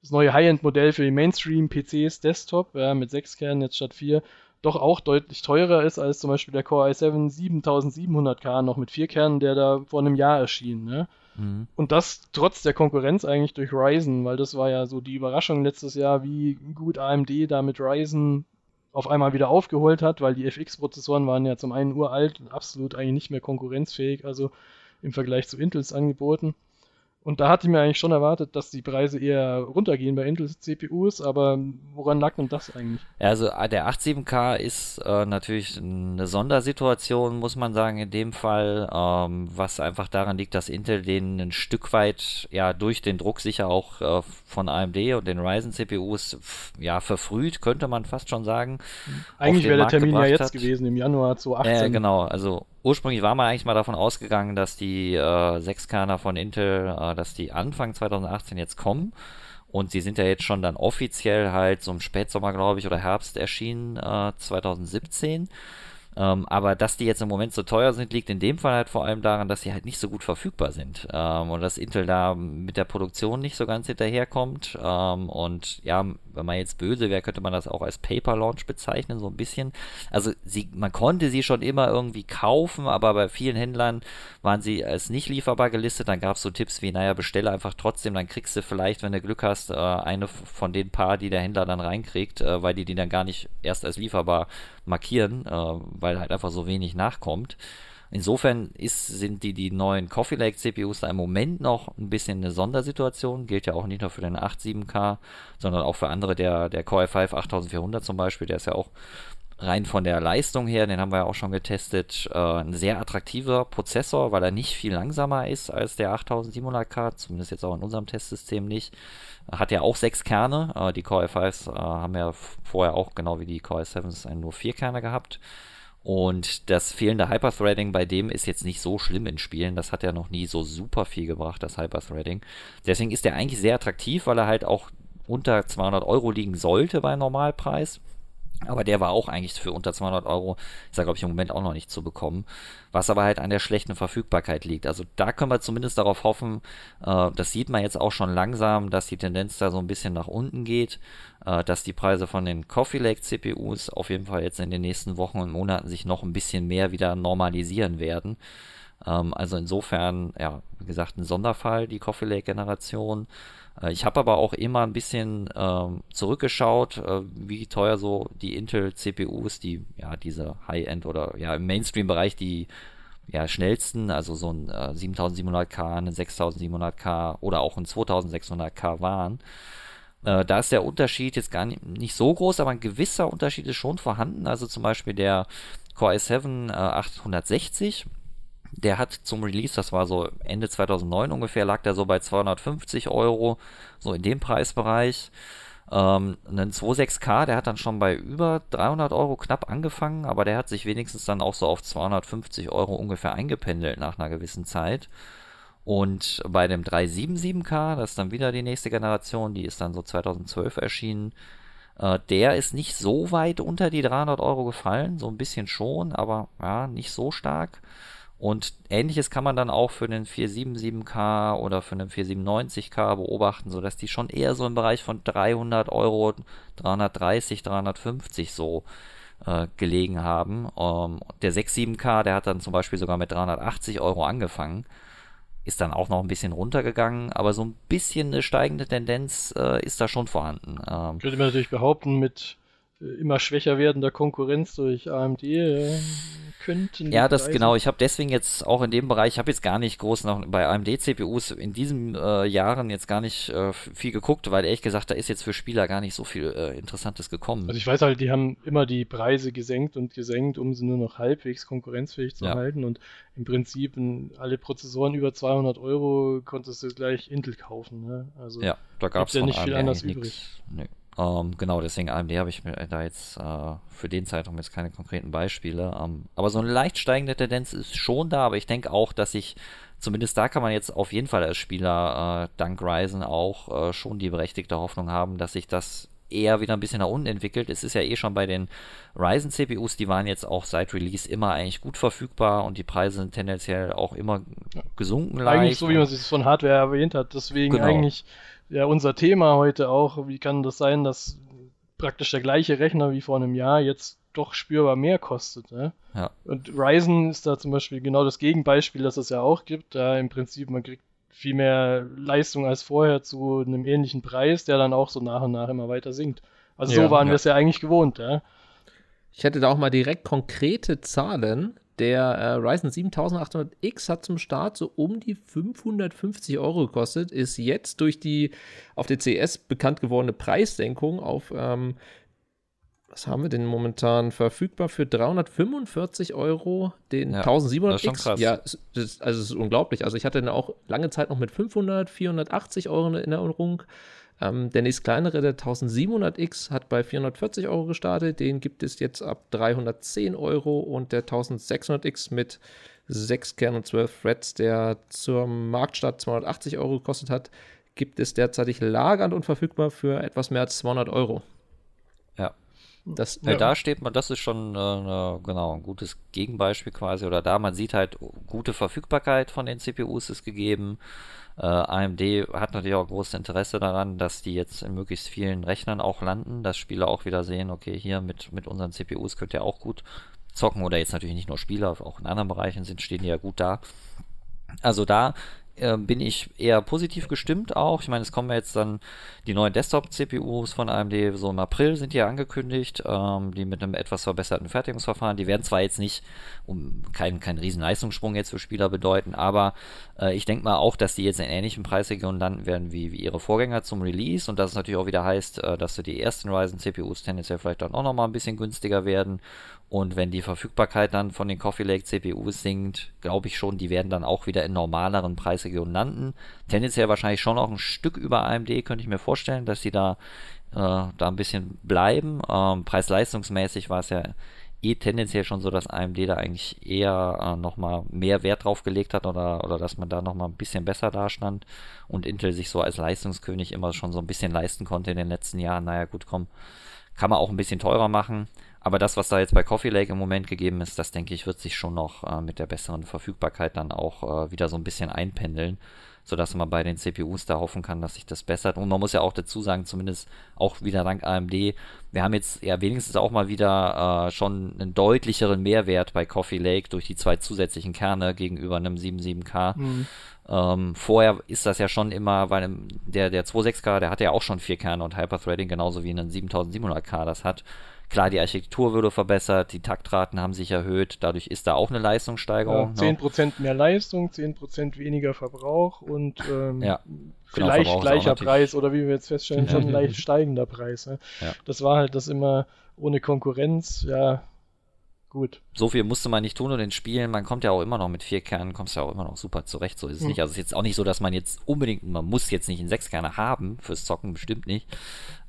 das neue High-End-Modell für die Mainstream-PCs Desktop, ja, mit 6 Kernen jetzt statt 4, doch auch deutlich teurer ist als zum Beispiel der Core i7 7700K noch mit vier Kernen, der da vor einem Jahr erschien. Ne? Mhm. Und das trotz der Konkurrenz eigentlich durch Ryzen, weil das war ja so die Überraschung letztes Jahr, wie gut AMD da mit Ryzen auf einmal wieder aufgeholt hat, weil die FX-Prozessoren waren ja zum einen uralt und absolut eigentlich nicht mehr konkurrenzfähig, also im Vergleich zu Intels Angeboten. Und da hatte ich mir eigentlich schon erwartet, dass die Preise eher runtergehen bei Intel CPUs, aber woran lag denn das eigentlich? Also äh, der 87K ist äh, natürlich eine Sondersituation, muss man sagen, in dem Fall, ähm, was einfach daran liegt, dass Intel den ein Stück weit ja durch den Druck sicher auch äh, von AMD und den Ryzen CPUs ja verfrüht, könnte man fast schon sagen. Eigentlich wäre der Termin ja jetzt hat. gewesen, im Januar 2018. Äh, genau, also ursprünglich war man eigentlich mal davon ausgegangen, dass die äh, 6-Kerner von Intel, äh, dass die Anfang 2018 jetzt kommen. Und sie sind ja jetzt schon dann offiziell halt so im Spätsommer, glaube ich, oder Herbst erschienen, äh, 2017. Ähm, aber dass die jetzt im Moment so teuer sind, liegt in dem Fall halt vor allem daran, dass sie halt nicht so gut verfügbar sind. Ähm, und dass Intel da mit der Produktion nicht so ganz hinterherkommt. Ähm, und ja, wenn man jetzt böse wäre, könnte man das auch als Paper Launch bezeichnen, so ein bisschen. Also sie, man konnte sie schon immer irgendwie kaufen, aber bei vielen Händlern waren sie als nicht lieferbar gelistet. Dann gab es so Tipps wie, naja, bestelle einfach trotzdem, dann kriegst du vielleicht, wenn du Glück hast, äh, eine von den paar, die der Händler dann reinkriegt, äh, weil die die dann gar nicht erst als lieferbar markieren, äh, weil halt einfach so wenig nachkommt. Insofern ist, sind die, die neuen Coffee Lake CPUs da im Moment noch ein bisschen eine Sondersituation. Gilt ja auch nicht nur für den 8.7K, sondern auch für andere. Der, der Core i5 8400 zum Beispiel, der ist ja auch rein von der Leistung her, den haben wir ja auch schon getestet, äh, ein sehr attraktiver Prozessor, weil er nicht viel langsamer ist als der 8700K, zumindest jetzt auch in unserem Testsystem nicht. Hat ja auch sechs Kerne. Äh, die Core i5s äh, haben ja vorher auch, genau wie die Core i7s, nur vier Kerne gehabt. Und das fehlende Hyperthreading bei dem ist jetzt nicht so schlimm in Spielen. Das hat ja noch nie so super viel gebracht, das Hyperthreading. Deswegen ist der eigentlich sehr attraktiv, weil er halt auch unter 200 Euro liegen sollte bei Normalpreis. Aber der war auch eigentlich für unter 200 Euro, ist er glaube ich im Moment auch noch nicht zu bekommen. Was aber halt an der schlechten Verfügbarkeit liegt. Also da können wir zumindest darauf hoffen, äh, das sieht man jetzt auch schon langsam, dass die Tendenz da so ein bisschen nach unten geht, äh, dass die Preise von den Coffee Lake CPUs auf jeden Fall jetzt in den nächsten Wochen und Monaten sich noch ein bisschen mehr wieder normalisieren werden. Ähm, also insofern, ja, wie gesagt, ein Sonderfall, die Coffee Lake Generation. Äh, ich habe aber auch immer ein bisschen ähm, zurückgeschaut, äh, wie teuer so die Intel CPUs, die ja diese High-End oder ja im Mainstream-Bereich die ja schnellsten, also so ein äh, 7700K, ein 6700K oder auch ein 2600K waren. Äh, da ist der Unterschied jetzt gar nicht, nicht, so groß, aber ein gewisser Unterschied ist schon vorhanden. Also zum Beispiel der Core i7 äh, 860, der hat zum Release, das war so Ende 2009 ungefähr, lag der so bei 250 Euro, so in dem Preisbereich. Ähm, einen 2.6K, der hat dann schon bei über 300 Euro knapp angefangen, aber der hat sich wenigstens dann auch so auf 250 Euro ungefähr eingependelt nach einer gewissen Zeit. Und bei dem 377K, das ist dann wieder die nächste Generation, die ist dann so 2012 erschienen, äh, der ist nicht so weit unter die 300 Euro gefallen, so ein bisschen schon, aber ja, nicht so stark. Und ähnliches kann man dann auch für den 477K oder für den 497K beobachten, sodass die schon eher so im Bereich von 300 Euro, 330, 350 so äh, gelegen haben. Ähm, der 67K, der hat dann zum Beispiel sogar mit 380 Euro angefangen, ist dann auch noch ein bisschen runtergegangen, aber so ein bisschen eine steigende Tendenz äh, ist da schon vorhanden. Ähm, Könnte man natürlich behaupten, mit immer schwächer werdender Konkurrenz durch AMD äh, könnten. Ja, das Preise. genau. Ich habe deswegen jetzt auch in dem Bereich, ich habe jetzt gar nicht groß noch bei AMD-CPUs in diesen äh, Jahren jetzt gar nicht äh, viel geguckt, weil ehrlich gesagt, da ist jetzt für Spieler gar nicht so viel äh, Interessantes gekommen. Also ich weiß halt, die haben immer die Preise gesenkt und gesenkt, um sie nur noch halbwegs konkurrenzfähig zu ja. halten und im Prinzip in alle Prozessoren über 200 Euro konntest du gleich Intel kaufen. Ne? Also ja, da gab es ja nicht viel anders übrig. Nee. Ähm, genau, deswegen AMD habe ich mir da jetzt äh, für den Zeitraum jetzt keine konkreten Beispiele. Ähm, aber so eine leicht steigende Tendenz ist schon da, aber ich denke auch, dass ich, zumindest da kann man jetzt auf jeden Fall als Spieler äh, dank Ryzen auch äh, schon die berechtigte Hoffnung haben, dass sich das eher wieder ein bisschen nach unten entwickelt. Es ist ja eh schon bei den Ryzen CPUs, die waren jetzt auch seit Release immer eigentlich gut verfügbar und die Preise sind tendenziell auch immer gesunken leicht. Eigentlich so, wie man es von Hardware erwähnt hat. Deswegen genau. eigentlich ja unser Thema heute auch. Wie kann das sein, dass praktisch der gleiche Rechner wie vor einem Jahr jetzt doch spürbar mehr kostet. Ne? Ja. Und Ryzen ist da zum Beispiel genau das Gegenbeispiel, das es ja auch gibt. Da im Prinzip man kriegt viel mehr Leistung als vorher zu einem ähnlichen Preis, der dann auch so nach und nach immer weiter sinkt. Also ja, so waren ja. wir es ja eigentlich gewohnt. Ja? Ich hätte da auch mal direkt konkrete Zahlen. Der äh, Ryzen 7800X hat zum Start so um die 550 Euro gekostet, ist jetzt durch die auf der CS bekannt gewordene Preissenkung auf, ähm, was haben wir denn momentan verfügbar für 345 Euro den ja, 1700X? Ja, das ist, also es ist unglaublich. Also ich hatte dann auch lange Zeit noch mit 500, 480 Euro in Erinnerung. Ähm, der nächst kleinere, der 1700X, hat bei 440 Euro gestartet. Den gibt es jetzt ab 310 Euro. Und der 1600X mit 6 Kern und 12 Threads, der zur Marktstart 280 Euro gekostet hat, gibt es derzeitig lagernd und verfügbar für etwas mehr als 200 Euro. Ja. Das, ja, da steht man, das ist schon äh, genau ein gutes Gegenbeispiel quasi. Oder da man sieht halt, gute Verfügbarkeit von den CPUs ist gegeben. Äh, AMD hat natürlich auch großes Interesse daran, dass die jetzt in möglichst vielen Rechnern auch landen, dass Spieler auch wieder sehen, okay, hier mit, mit unseren CPUs könnt ihr auch gut zocken oder jetzt natürlich nicht nur Spieler, auch in anderen Bereichen sind, stehen die ja gut da. Also da äh, bin ich eher positiv gestimmt auch. Ich meine, es kommen jetzt dann die neuen Desktop-CPUs von AMD, so im April sind die ja angekündigt, ähm, die mit einem etwas verbesserten Fertigungsverfahren. Die werden zwar jetzt nicht um keinen kein riesen Leistungssprung jetzt für Spieler bedeuten, aber äh, ich denke mal auch, dass die jetzt in ähnlichen Preisregionen landen werden wie, wie ihre Vorgänger zum Release und dass es natürlich auch wieder heißt, äh, dass so die ersten Ryzen-CPUs tendenziell vielleicht dann auch nochmal ein bisschen günstiger werden und wenn die Verfügbarkeit dann von den Coffee Lake CPUs sinkt, glaube ich schon, die werden dann auch wieder in normaleren Preisregionen landen. Tendenziell wahrscheinlich schon auch ein Stück über AMD, könnte ich mir vorstellen, dass sie da, äh, da ein bisschen bleiben. Ähm, Preis-leistungsmäßig war es ja eh tendenziell schon so, dass AMD da eigentlich eher äh, nochmal mehr Wert drauf gelegt hat oder, oder dass man da nochmal ein bisschen besser dastand und Intel sich so als Leistungskönig immer schon so ein bisschen leisten konnte in den letzten Jahren. Naja, gut, komm, kann man auch ein bisschen teurer machen. Aber das, was da jetzt bei Coffee Lake im Moment gegeben ist, das denke ich, wird sich schon noch äh, mit der besseren Verfügbarkeit dann auch äh, wieder so ein bisschen einpendeln, sodass man bei den CPUs da hoffen kann, dass sich das bessert. Und man muss ja auch dazu sagen, zumindest auch wieder dank AMD, wir haben jetzt ja wenigstens auch mal wieder äh, schon einen deutlicheren Mehrwert bei Coffee Lake durch die zwei zusätzlichen Kerne gegenüber einem 7.7K. Mhm. Ähm, vorher ist das ja schon immer, weil der, der 2.6K, der hat ja auch schon vier Kerne und Hyperthreading, genauso wie ein 7700K das hat. Klar, die Architektur wurde verbessert, die Taktraten haben sich erhöht, dadurch ist da auch eine Leistungssteigerung. Ja, 10% ne? mehr Leistung, 10% weniger Verbrauch und ähm, ja. vielleicht gleicher Preis oder wie wir jetzt feststellen, schon leicht steigender Preis. Ne? Ja. Das war halt das immer ohne Konkurrenz, ja, gut. So viel musste man nicht tun und in Spielen, man kommt ja auch immer noch mit vier Kernen, kommst ja auch immer noch super zurecht, so ist es hm. nicht. Also es ist jetzt auch nicht so, dass man jetzt unbedingt, man muss jetzt nicht einen Sechskerner haben fürs Zocken, bestimmt nicht.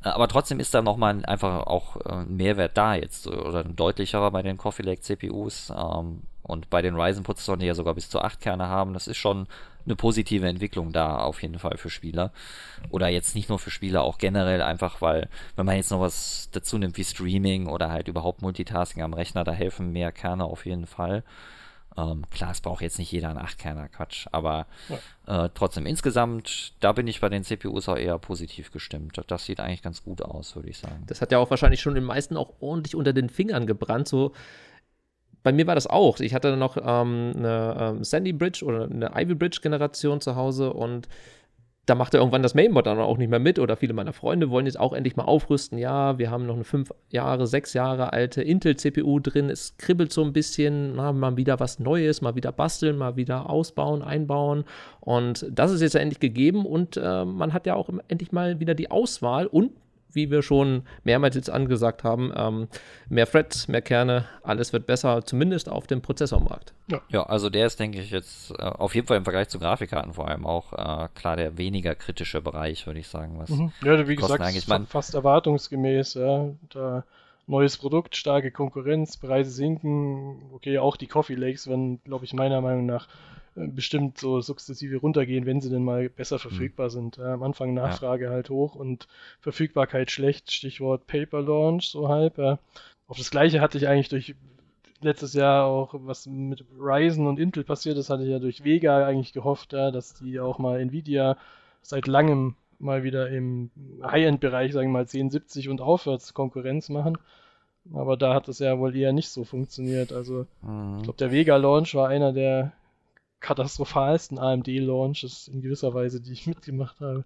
Äh, aber trotzdem ist da nochmal einfach auch äh, ein Mehrwert da jetzt oder ein deutlicherer bei den Coffee Lake CPUs ähm, und bei den Ryzen-Prozessoren, die ja sogar bis zu acht Kerne haben. Das ist schon eine positive Entwicklung da auf jeden Fall für Spieler. Oder jetzt nicht nur für Spieler, auch generell einfach, weil wenn man jetzt noch was dazu nimmt wie Streaming oder halt überhaupt Multitasking am Rechner, da helfen mehr Kerne auf jeden Fall. Ähm, klar, es braucht jetzt nicht jeder einen 8-Kerner, Quatsch, aber ja. äh, trotzdem insgesamt, da bin ich bei den CPUs auch eher positiv gestimmt. Das sieht eigentlich ganz gut aus, würde ich sagen. Das hat ja auch wahrscheinlich schon den meisten auch ordentlich unter den Fingern gebrannt, so bei mir war das auch. Ich hatte noch ähm, eine ähm, Sandy Bridge oder eine Ivy Bridge Generation zu Hause und da machte irgendwann das Mainboard dann auch nicht mehr mit oder viele meiner Freunde wollen jetzt auch endlich mal aufrüsten. Ja, wir haben noch eine fünf Jahre, sechs Jahre alte Intel-CPU drin. Es kribbelt so ein bisschen, na, mal wieder was Neues, mal wieder basteln, mal wieder ausbauen, einbauen. Und das ist jetzt endlich gegeben und äh, man hat ja auch endlich mal wieder die Auswahl und wie wir schon mehrmals jetzt angesagt haben, ähm, mehr Threads, mehr Kerne, alles wird besser, zumindest auf dem Prozessormarkt. Ja, ja also der ist, denke ich, jetzt äh, auf jeden Fall im Vergleich zu Grafikkarten vor allem auch äh, klar der weniger kritische Bereich, würde ich sagen. Was mhm. Ja, wie gesagt, fast erwartungsgemäß, ja. Da neues Produkt, starke Konkurrenz, Preise sinken. Okay, auch die Coffee Lakes werden, glaube ich, meiner Meinung nach bestimmt so sukzessive runtergehen, wenn sie denn mal besser hm. verfügbar mhm. sind. Ja, am Anfang Nachfrage ja. halt hoch und Verfügbarkeit schlecht, Stichwort Paper Launch, so halb. Ja. Auf das gleiche hatte ich eigentlich durch letztes Jahr auch, was mit Ryzen und Intel passiert ist, hatte ich ja durch Vega eigentlich gehofft, dass die auch mal Nvidia seit langem mal wieder im High-End-Bereich, sagen wir mal 1070 und aufwärts Konkurrenz machen. Aber da hat es ja wohl eher nicht so funktioniert. Also, mhm. ich glaube, der Vega-Launch war einer der katastrophalsten AMD-Launches in gewisser Weise, die ich mitgemacht habe.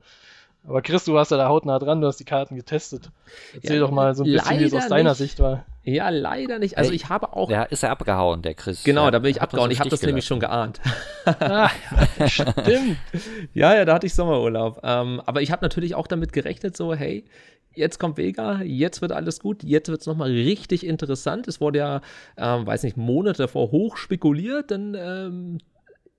Aber Chris, du warst ja da hautnah dran, du hast die Karten getestet. Erzähl ja, doch mal so ein bisschen, wie es aus deiner nicht. Sicht war. Ja, leider nicht. Also ich habe auch. Ja, ist er abgehauen, der Chris. Genau, da bin ich abgehauen. Ich habe das nämlich schon geahnt. ah, stimmt. ja, ja, da hatte ich Sommerurlaub. Ähm, aber ich habe natürlich auch damit gerechnet, so, hey, jetzt kommt Vega, jetzt wird alles gut, jetzt wird es nochmal richtig interessant. Es wurde ja, ähm, weiß nicht, Monate davor hoch spekuliert, dann ähm,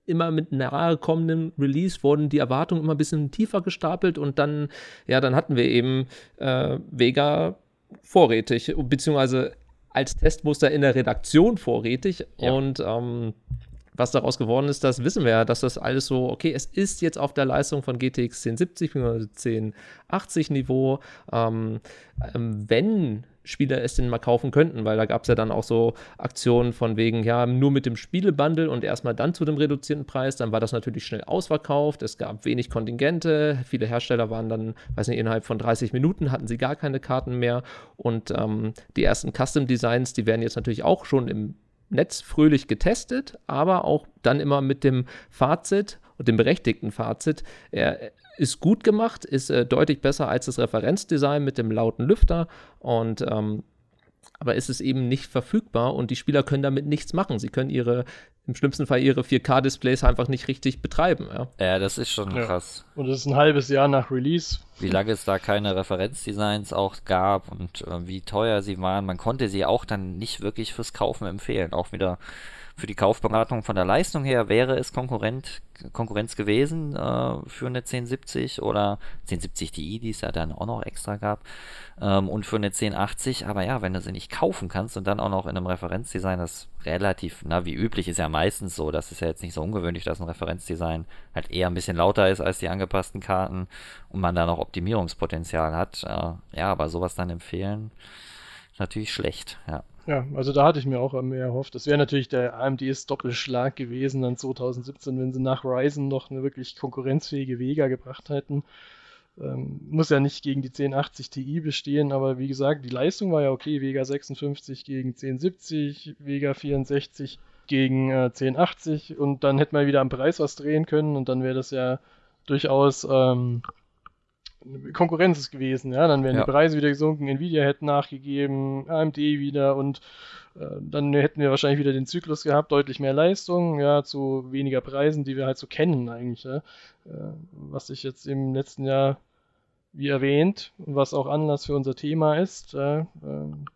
immer mit nahe kommendem Release wurden die Erwartungen immer ein bisschen tiefer gestapelt und dann, ja, dann hatten wir eben äh, Vega vorrätig, beziehungsweise als Testmuster in der Redaktion vorrätig ja. und ähm, was daraus geworden ist, das wissen wir ja, dass das alles so, okay, es ist jetzt auf der Leistung von GTX 1070 bzw. 1080 Niveau. Ähm, ähm, wenn Spieler es denn mal kaufen könnten, weil da gab es ja dann auch so Aktionen von wegen, ja, nur mit dem Spielebundle und erstmal dann zu dem reduzierten Preis, dann war das natürlich schnell ausverkauft, es gab wenig Kontingente, viele Hersteller waren dann, weiß nicht, innerhalb von 30 Minuten hatten sie gar keine Karten mehr. Und ähm, die ersten Custom Designs, die werden jetzt natürlich auch schon im Netz fröhlich getestet, aber auch dann immer mit dem Fazit und dem berechtigten Fazit, er ist gut gemacht, ist äh, deutlich besser als das Referenzdesign mit dem lauten Lüfter und ähm, aber ist es eben nicht verfügbar und die Spieler können damit nichts machen. Sie können ihre, im schlimmsten Fall ihre 4K-Displays einfach nicht richtig betreiben. Ja, ja das ist schon ja. krass. Und es ist ein halbes Jahr nach Release. Wie lange es da keine Referenzdesigns auch gab und äh, wie teuer sie waren. Man konnte sie auch dann nicht wirklich fürs Kaufen empfehlen. Auch wieder für die Kaufberatung von der Leistung her wäre es Konkurrent, Konkurrenz gewesen äh, für eine 1070 oder 1070 Ti, die es ja dann auch noch extra gab, ähm, und für eine 1080. Aber ja, wenn du sie nicht kaufen kannst und dann auch noch in einem Referenzdesign, das relativ, na, wie üblich ist ja meistens so, das ist ja jetzt nicht so ungewöhnlich, dass ein Referenzdesign halt eher ein bisschen lauter ist als die angepassten Karten und man da noch Optimierungspotenzial hat. Äh, ja, aber sowas dann empfehlen, natürlich schlecht, ja. Ja, also da hatte ich mir auch mehr erhofft. Das wäre natürlich der AMDs Doppelschlag gewesen dann 2017, wenn sie nach Ryzen noch eine wirklich konkurrenzfähige Vega gebracht hätten. Ähm, muss ja nicht gegen die 1080 Ti bestehen, aber wie gesagt, die Leistung war ja okay. Vega 56 gegen 1070, Vega 64 gegen äh, 1080 und dann hätte man wieder am Preis was drehen können und dann wäre das ja durchaus ähm, Konkurrenz gewesen. Ja, dann wären ja. die Preise wieder gesunken, Nvidia hätte nachgegeben, AMD wieder und äh, dann hätten wir wahrscheinlich wieder den Zyklus gehabt, deutlich mehr Leistung, ja, zu weniger Preisen, die wir halt so kennen eigentlich. Ja. Äh, was sich jetzt im letzten Jahr, wie erwähnt, was auch Anlass für unser Thema ist, äh,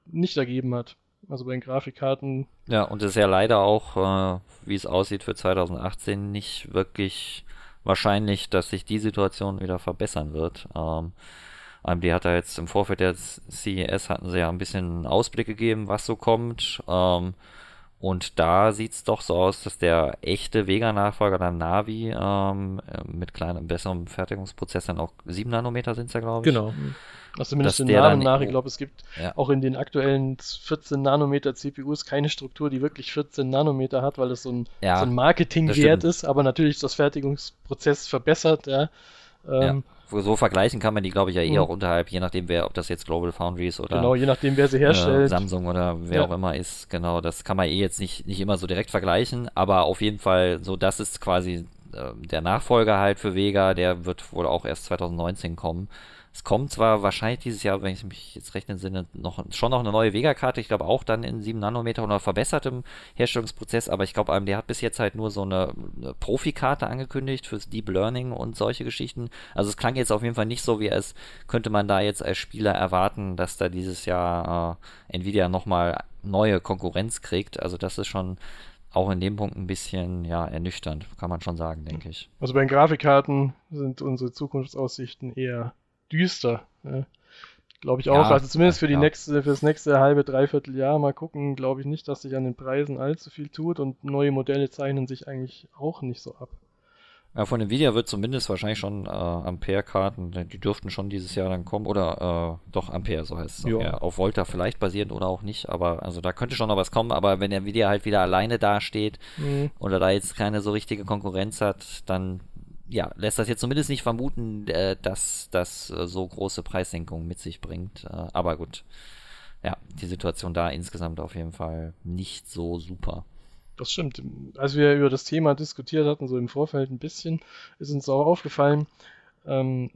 nicht ergeben hat. Also bei den Grafikkarten. Ja, und es ist ja leider auch, wie es aussieht für 2018, nicht wirklich wahrscheinlich, dass sich die Situation wieder verbessern wird. Ähm, AMD hat da jetzt im Vorfeld der CES hatten sie ja ein bisschen Ausblick gegeben, was so kommt. Ähm, und da sieht es doch so aus, dass der echte Vega-Nachfolger, der Navi, ähm, mit kleinem, besserem Fertigungsprozess dann auch 7 Nanometer sind es ja, glaube ich. Genau. Also zumindest den Namen nach. Ich glaube, es gibt ja. auch in den aktuellen 14 Nanometer CPUs keine Struktur, die wirklich 14 Nanometer hat, weil das so ein, ja, so ein Marketingwert ist, aber natürlich das Fertigungsprozess verbessert. Ja. Ähm, ja. So vergleichen kann man die, glaube ich, ja eh auch unterhalb, je nachdem, wer, ob das jetzt Global Foundries oder genau, je nachdem, wer sie herstellt. Äh, Samsung oder wer auch immer ist, genau, das kann man eh jetzt nicht, nicht immer so direkt vergleichen, aber auf jeden Fall, so das ist quasi äh, der Nachfolger halt für Vega, der wird wohl auch erst 2019 kommen. Es kommt zwar wahrscheinlich dieses Jahr, wenn ich mich jetzt recht entsinne, noch, schon noch eine neue Vega-Karte. Ich glaube auch dann in 7 Nanometer oder verbessertem Herstellungsprozess. Aber ich glaube, AMD hat bis jetzt halt nur so eine, eine Profikarte angekündigt fürs Deep Learning und solche Geschichten. Also es klang jetzt auf jeden Fall nicht so, wie es könnte man da jetzt als Spieler erwarten, dass da dieses Jahr äh, Nvidia nochmal neue Konkurrenz kriegt. Also das ist schon auch in dem Punkt ein bisschen ja, ernüchternd, kann man schon sagen, denke ich. Also bei den Grafikkarten sind unsere Zukunftsaussichten eher düster. Ja. Glaube ich auch. Ja, also zumindest für die ja. nächste, für das nächste halbe, dreiviertel Jahr mal gucken, glaube ich nicht, dass sich an den Preisen allzu viel tut und neue Modelle zeichnen sich eigentlich auch nicht so ab. Ja, von Nvidia wird zumindest wahrscheinlich schon äh, Ampere-Karten, die dürften schon dieses Jahr dann kommen, oder äh, doch Ampere, so heißt es. Ja. Auf Volta vielleicht basierend oder auch nicht, aber also da könnte schon noch was kommen, aber wenn Nvidia halt wieder alleine dasteht mhm. oder da jetzt keine so richtige Konkurrenz hat, dann ja, lässt das jetzt zumindest nicht vermuten, äh, dass das äh, so große Preissenkungen mit sich bringt. Äh, aber gut, ja, die Situation da insgesamt auf jeden Fall nicht so super. Das stimmt. Als wir über das Thema diskutiert hatten, so im Vorfeld ein bisschen, ist uns auch aufgefallen, ähm,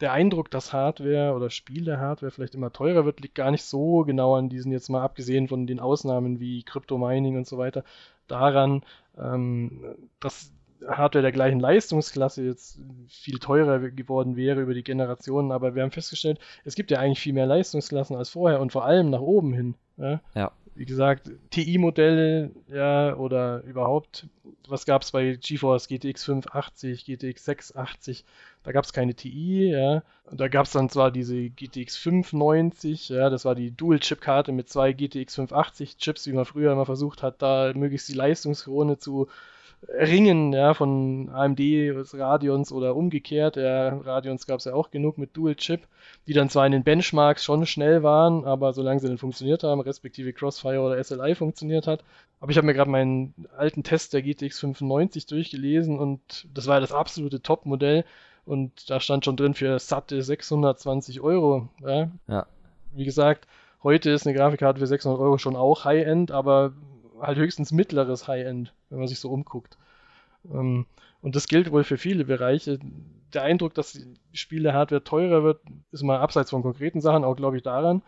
der Eindruck, dass Hardware oder Spiele-Hardware vielleicht immer teurer wird, liegt gar nicht so genau an diesen, jetzt mal abgesehen von den Ausnahmen wie Crypto-Mining und so weiter, daran, ähm, dass Hardware der gleichen Leistungsklasse jetzt viel teurer geworden wäre über die Generationen, aber wir haben festgestellt, es gibt ja eigentlich viel mehr Leistungsklassen als vorher und vor allem nach oben hin. Ja. ja. Wie gesagt, TI-Modelle, ja, oder überhaupt, was gab es bei GeForce GTX 580, GTX 680, da gab es keine TI, ja. Und da gab es dann zwar diese GTX 590, ja, das war die Dual-Chip-Karte mit zwei GTX 580 Chips, wie man früher immer versucht hat, da möglichst die Leistungskrone zu Ringen ja, von AMD, Radions oder umgekehrt. Ja, Radions gab es ja auch genug mit Dual Chip, die dann zwar in den Benchmarks schon schnell waren, aber solange sie dann funktioniert haben, respektive Crossfire oder SLI funktioniert hat. Aber ich habe mir gerade meinen alten Test der GTX 95 durchgelesen und das war ja das absolute Top-Modell und da stand schon drin für satte 620 Euro. Ja. ja. Wie gesagt, heute ist eine Grafikkarte für 600 Euro schon auch High-End, aber halt höchstens mittleres High-End, wenn man sich so umguckt. Ähm, und das gilt wohl für viele Bereiche. Der Eindruck, dass die Spiele-Hardware teurer wird, ist mal abseits von konkreten Sachen auch, glaube ich, daran,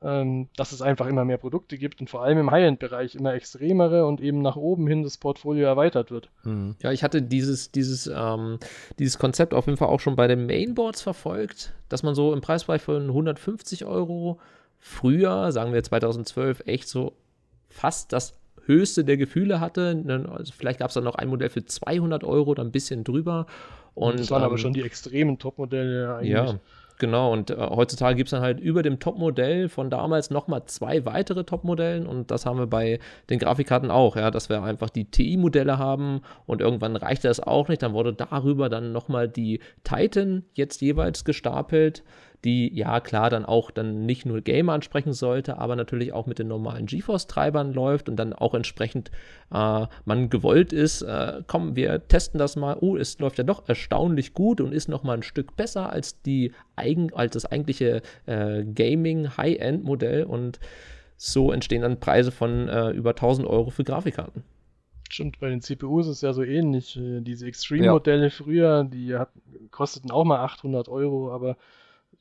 ähm, dass es einfach immer mehr Produkte gibt und vor allem im High-End-Bereich immer extremere und eben nach oben hin das Portfolio erweitert wird. Mhm. Ja, ich hatte dieses, dieses, ähm, dieses Konzept auf jeden Fall auch schon bei den Mainboards verfolgt, dass man so im Preisbereich von 150 Euro früher, sagen wir 2012, echt so fast das höchste der Gefühle hatte. Also vielleicht gab es dann noch ein Modell für 200 Euro, dann ein bisschen drüber. Und, das waren ähm, aber schon die extremen Top-Modelle eigentlich. Ja, genau. Und äh, heutzutage gibt es dann halt über dem Top-Modell von damals nochmal zwei weitere Top-Modellen. Und das haben wir bei den Grafikkarten auch, ja, dass wir einfach die TI-Modelle haben und irgendwann reichte das auch nicht. Dann wurde darüber dann nochmal die Titan jetzt jeweils gestapelt die ja klar dann auch dann nicht nur Gamer ansprechen sollte, aber natürlich auch mit den normalen GeForce-Treibern läuft und dann auch entsprechend äh, man gewollt ist, äh, komm, wir testen das mal, oh, es läuft ja doch erstaunlich gut und ist noch mal ein Stück besser als die eigen, als das eigentliche äh, Gaming High-End-Modell und so entstehen dann Preise von äh, über 1000 Euro für Grafikkarten. Stimmt, bei den CPUs ist es ja so ähnlich. Äh, diese Extreme-Modelle ja. früher, die hat, kosteten auch mal 800 Euro, aber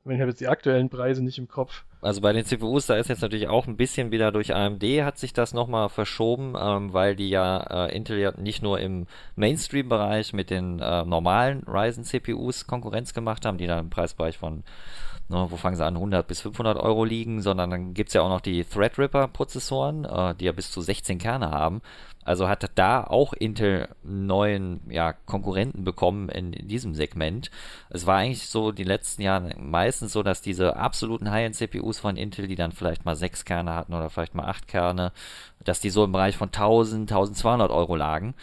ich habe jetzt die aktuellen Preise nicht im Kopf. Also bei den CPUs, da ist jetzt natürlich auch ein bisschen wieder durch AMD hat sich das nochmal verschoben, ähm, weil die ja äh, Intel ja nicht nur im Mainstream-Bereich mit den äh, normalen Ryzen CPUs Konkurrenz gemacht haben, die dann im Preisbereich von ne, wo fangen sie an, 100 bis 500 Euro liegen, sondern dann gibt es ja auch noch die Threadripper-Prozessoren, äh, die ja bis zu 16 Kerne haben. Also hat da auch Intel neuen ja, Konkurrenten bekommen in, in, diesem Segment. Es war eigentlich so die letzten Jahre meistens so, dass diese absoluten High-End-CPUs von Intel, die dann vielleicht mal 6 Kerne hatten oder vielleicht mal 8 Kerne, dass die so im Bereich von 1000, 1200 Euro lagen.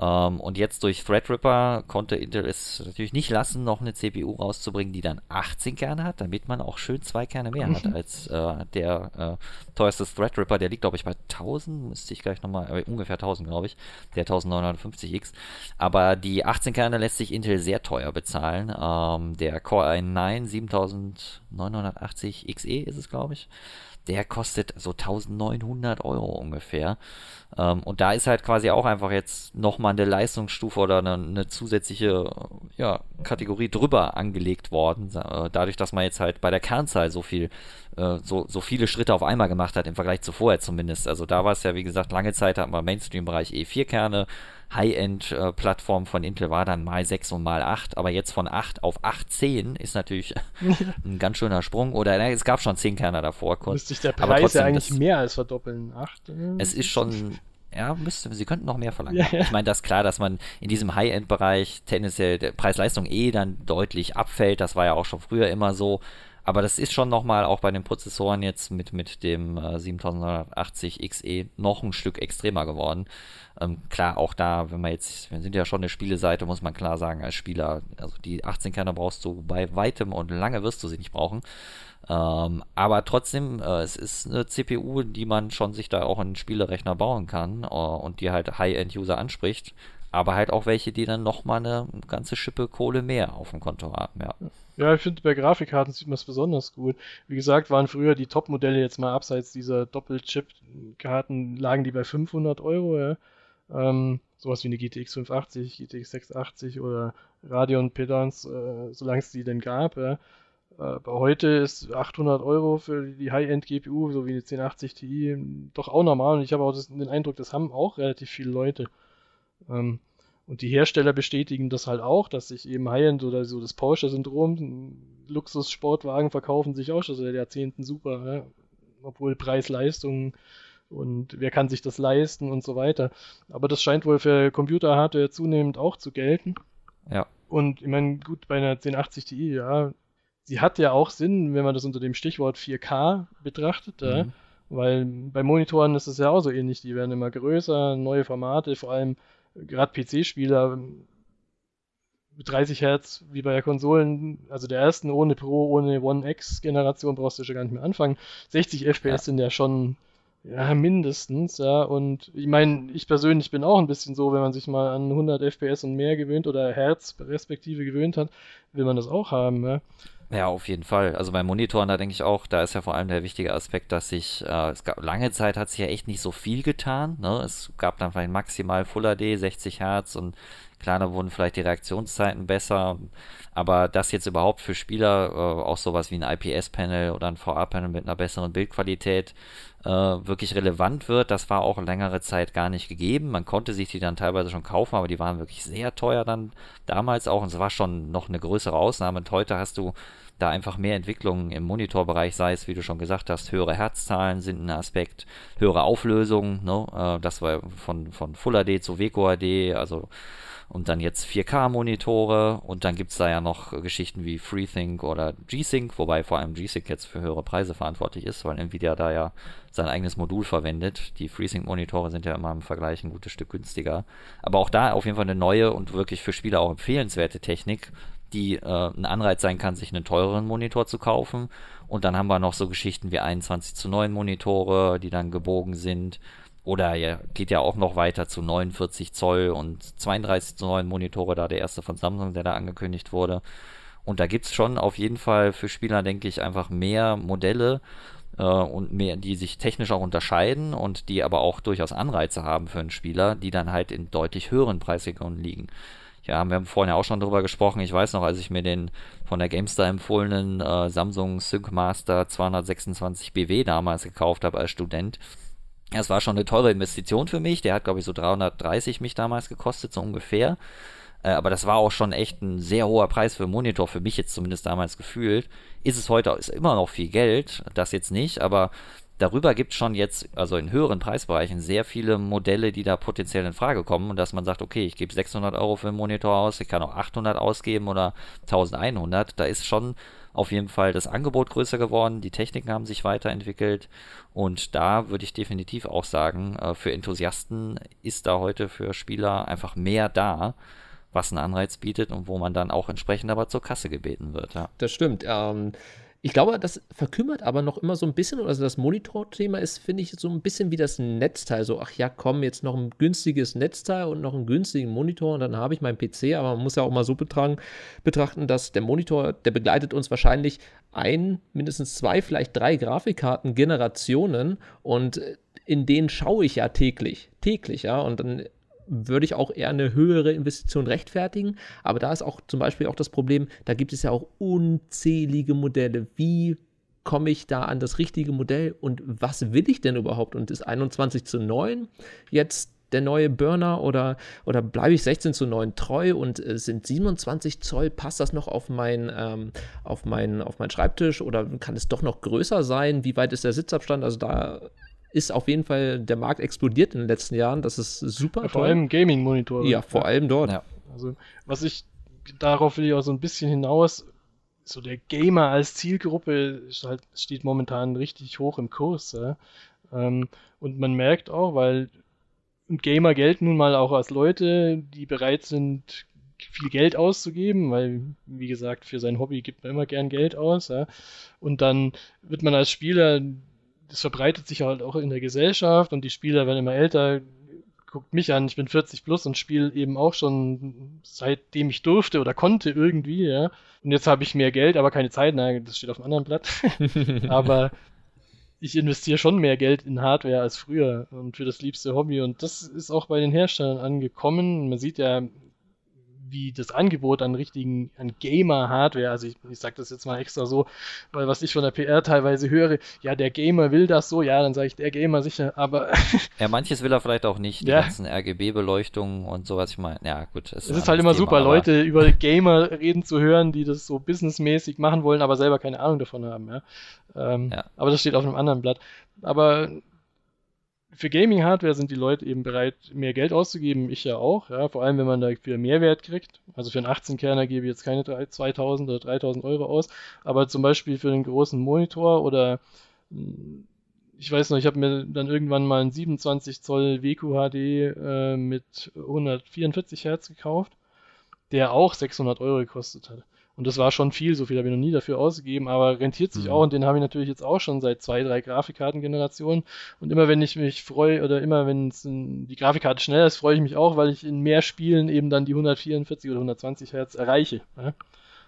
Ähm, und jetzt durch Threadripper konnte Intel es natürlich nicht lassen, noch eine CPU rauszubringen, die dann 18 Kerne hat, damit man auch schön zwei Kerne mehr hat als äh, der äh, teuerste Threadripper. Der liegt, glaube ich, bei 1000, müsste ich gleich nochmal, äh, ungefähr 1000, glaube ich, der 1950X. Aber die 18 Kerne lässt sich Intel sehr teuer bezahlen. Ähm, der Core i9 7980 XE ist es, glaube ich der kostet so 1900 Euro ungefähr. Ähm, und da ist halt quasi auch einfach jetzt nochmal eine Leistungsstufe oder eine, eine, zusätzliche ja, Kategorie drüber angelegt worden, äh, dadurch, dass man jetzt halt bei der Kernzahl so viel, äh, so, so viele Schritte auf einmal gemacht hat, im Vergleich zu vorher zumindest. Also da war es ja, wie gesagt, lange Zeit hat man Mainstream-Bereich E4 Kerne, High-End-Plattform von Intel war dann mal 6 und mal 8, aber jetzt von 8 auf 18 ist natürlich ein ganz schöner Sprung. Oder na, es gab schon 10 Kerner davor. Müsste sich der Preis trotzdem, ja eigentlich das, mehr als verdoppeln. 8, äh, es ist schon, ja, müsste, sie könnten noch mehr verlangen. Ja, ja. Ich meine, das ist klar, dass man in diesem High-End-Bereich tendenziell der Preis-Leistung eh dann deutlich abfällt. Das war ja auch schon früher immer so. Aber das ist schon nochmal auch bei den Prozessoren jetzt mit, mit dem äh, 7980 XE noch ein Stück extremer geworden. Ähm, klar, auch da, wenn man jetzt, wir sind ja schon eine Spieleseite, muss man klar sagen, als Spieler, also die 18 Kerner brauchst du bei weitem und lange wirst du sie nicht brauchen. Ähm, aber trotzdem, äh, es ist eine CPU, die man schon sich da auch in Spielerechner bauen kann äh, und die halt High-End-User anspricht aber halt auch welche, die dann nochmal eine ganze Schippe Kohle mehr auf dem Konto haben, ja. Ja, ich finde, bei Grafikkarten sieht man es besonders gut. Wie gesagt, waren früher die Top-Modelle jetzt mal abseits dieser Doppel-Chip-Karten, lagen die bei 500 Euro, ja. Ähm, sowas wie eine GTX 580, GTX 680 oder Radeon Pedans, äh, solange es die denn gab, ja. Aber heute ist 800 Euro für die High-End-GPU, so wie eine 1080 Ti, doch auch normal. Und ich habe auch das, den Eindruck, das haben auch relativ viele Leute. Ähm, und die Hersteller bestätigen das halt auch, dass sich eben High-End oder so das Porsche-Syndrom, Luxus-Sportwagen verkaufen sich auch schon seit Jahrzehnten super, ja? obwohl Preis-Leistung und wer kann sich das leisten und so weiter. Aber das scheint wohl für Computer-Hardware zunehmend auch zu gelten. Ja. Und ich meine, gut, bei einer 1080 Ti, ja, sie hat ja auch Sinn, wenn man das unter dem Stichwort 4K betrachtet, mhm. ja, weil bei Monitoren ist es ja auch so ähnlich, die werden immer größer, neue Formate, vor allem gerade PC-Spieler mit 30 Hertz wie bei der Konsolen, also der ersten ohne Pro, ohne One X-Generation brauchst du schon gar nicht mehr anfangen. 60 FPS ja. sind ja schon ja, mindestens, ja. Und ich meine, ich persönlich bin auch ein bisschen so, wenn man sich mal an 100 FPS und mehr gewöhnt oder Hertz respektive gewöhnt hat, will man das auch haben, ja. Ja, auf jeden Fall. Also bei Monitoren, da denke ich auch, da ist ja vor allem der wichtige Aspekt, dass sich, äh, es gab, lange Zeit hat sich ja echt nicht so viel getan. Ne? Es gab dann vielleicht maximal Full HD, 60 Hertz und da wurden vielleicht die Reaktionszeiten besser. Aber das jetzt überhaupt für Spieler, äh, auch sowas wie ein IPS-Panel oder ein VR-Panel mit einer besseren Bildqualität, äh, wirklich relevant wird, das war auch längere Zeit gar nicht gegeben. Man konnte sich die dann teilweise schon kaufen, aber die waren wirklich sehr teuer dann damals auch. Und es war schon noch eine größere Ausnahme. Und heute hast du da einfach mehr Entwicklungen im Monitorbereich, sei es, wie du schon gesagt hast, höhere Herzzahlen sind ein Aspekt, höhere Auflösung, ne? Äh, das war von, von Full HD zu Weco HD, also und dann jetzt 4K-Monitore und dann gibt es da ja noch Geschichten wie FreeThink oder G-Sync, wobei vor allem G-Sync jetzt für höhere Preise verantwortlich ist, weil Nvidia da ja sein eigenes Modul verwendet. Die FreeSync-Monitore sind ja immer im Vergleich ein gutes Stück günstiger. Aber auch da auf jeden Fall eine neue und wirklich für Spieler auch empfehlenswerte Technik, die äh, ein Anreiz sein kann, sich einen teureren Monitor zu kaufen. Und dann haben wir noch so Geschichten wie 21 zu 9 Monitore, die dann gebogen sind oder ja, geht ja auch noch weiter zu 49 Zoll und 32 zu 9 Monitore, da der erste von Samsung, der da angekündigt wurde. Und da gibt es schon auf jeden Fall für Spieler, denke ich, einfach mehr Modelle. äh, und mehr, die sich technisch auch unterscheiden und die aber auch durchaus Anreize haben für einen Spieler, die dann halt in deutlich höheren Preisregionen liegen. Ja, wir haben vorhin ja auch schon darüber gesprochen. Ich weiß noch, als ich mir den von der GameStar empfohlenen äh, Samsung SyncMaster 226 BW damals gekauft habe als Student. Das war schon eine teure Investition für mich. Der hat, glaube ich, so 330 mich damals gekostet, so ungefähr. Äh, aber das war auch schon echt ein sehr hoher Preis für einen Monitor, für mich jetzt zumindest damals gefühlt. Ist es heute, ist immer noch viel Geld, das jetzt nicht, aber darüber gibt es schon jetzt, also in höheren Preisbereichen, sehr viele Modelle, die da potenziell in Frage kommen und dass man sagt, okay, ich gebe 600 Euro für einen Monitor aus, ich kann auch 800 ausgeben oder 1100, da ist schon auf jeden Fall das Angebot größer geworden, die Techniken haben sich weiterentwickelt und da würde ich definitiv auch sagen, äh, für Enthusiasten ist da heute für Spieler einfach mehr da was einen Anreiz bietet und wo man dann auch entsprechend aber zur Kasse gebeten wird. Ja. Das stimmt. Ähm, ich glaube, das verkümmert aber noch immer so ein bisschen. Also das Monitor-Thema ist, finde ich, so ein bisschen wie das Netzteil. So, ach ja, komm, jetzt noch ein günstiges Netzteil und noch einen günstigen Monitor und dann habe ich meinen PC. Aber man muss ja auch mal so betragen, betrachten, dass der Monitor, der begleitet uns wahrscheinlich ein, mindestens zwei, vielleicht drei Grafikkarten-Generationen und in denen schaue ich ja täglich. Täglich, ja. Und dann würde ich auch eher eine höhere Investition rechtfertigen. Aber da ist auch zum Beispiel auch das Problem, da gibt es ja auch unzählige Modelle. Wie komme ich da an das richtige Modell und was will ich denn überhaupt? Und ist 21 zu 9 jetzt der neue Burner oder, oder bleibe ich 16 zu 9 treu und äh, sind 27 Zoll, passt das noch auf, mein, ähm, auf, mein, auf meinen Schreibtisch oder kann es doch noch größer sein? Wie weit ist der Sitzabstand? Also da ist auf jeden Fall, der Markt explodiert in den letzten Jahren. Das ist super. Ja, vor allem Gaming-Monitore. Ja, vor allem dort. Ja. Also, was ich, darauf will ich auch so ein bisschen hinaus, so der Gamer als Zielgruppe halt, steht momentan richtig hoch im Kurs. Ja? Ähm, und man merkt auch, weil Gamer gelten nun mal auch als Leute, die bereit sind, viel Geld auszugeben, weil, wie gesagt, für sein Hobby gibt man immer gern Geld aus. Ja? Und dann wird man als Spieler das verbreitet sich halt auch in der Gesellschaft und die Spieler werden immer älter. Guckt mich an, ich bin 40 plus und spiele eben auch schon seitdem ich durfte oder konnte irgendwie, ja. Und jetzt habe ich mehr Geld, aber keine Zeit, nein, das steht auf einem anderen Blatt. aber ich investiere schon mehr Geld in Hardware als früher und für das liebste Hobby. Und das ist auch bei den Herstellern angekommen. Man sieht ja, wie das Angebot an richtigen, an Gamer-Hardware, also ich, ich sage das jetzt mal extra so, weil was ich von der PR teilweise höre, ja, der Gamer will das so, ja, dann sage ich, der Gamer sicher, aber... ja, manches will er vielleicht auch nicht, die ja. ganzen RGB-Beleuchtungen und sowas, ich meine, ja, gut. Es ist halt immer Thema, super, Leute über Gamer reden zu hören, die das so businessmäßig machen wollen, aber selber keine Ahnung davon haben, ja. Ähm, ja. Aber das steht auf einem anderen Blatt. Aber für Gaming-Hardware sind die Leute eben bereit, mehr Geld auszugeben. Ich ja auch, ja, vor allem wenn man dafür Mehrwert kriegt. Also für einen 18-Kerner gebe ich jetzt keine 2000 oder 3000 Euro aus, aber zum Beispiel für einen großen Monitor oder ich weiß noch, ich habe mir dann irgendwann mal einen 27 Zoll WQHD äh, mit 144 Hertz gekauft, der auch 600 Euro gekostet hat. Und das war schon viel, so viel habe ich noch nie dafür ausgegeben, aber rentiert sich mhm. auch und den habe ich natürlich jetzt auch schon seit zwei, drei Grafikkartengenerationen. Und immer wenn ich mich freue oder immer wenn die Grafikkarte schneller ist, freue ich mich auch, weil ich in mehr Spielen eben dann die 144 oder 120 Hertz erreiche. Ja?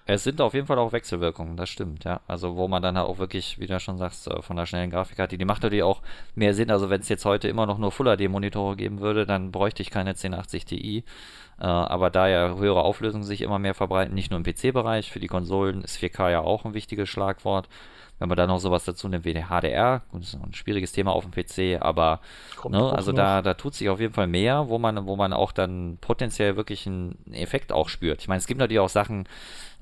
Es sind auf jeden Fall auch Wechselwirkungen, das stimmt, ja. Also wo man dann halt auch wirklich, wie du schon sagst, äh, von der schnellen Grafikkarte, die macht natürlich auch mehr Sinn. Also wenn es jetzt heute immer noch nur Full HD Monitore geben würde, dann bräuchte ich keine 1080 Ti. Äh, aber da ja höhere Auflösungen sich immer mehr verbreiten, nicht nur im PC-Bereich, für die Konsolen ist 4K ja auch ein wichtiges Schlagwort. Wenn man da noch sowas dazu nimmt wie HDR, das ist ein schwieriges Thema auf dem PC, aber ne, also da, da tut sich auf jeden Fall mehr, wo man, wo man auch dann potenziell wirklich einen Effekt auch spürt. Ich meine, es gibt natürlich auch Sachen,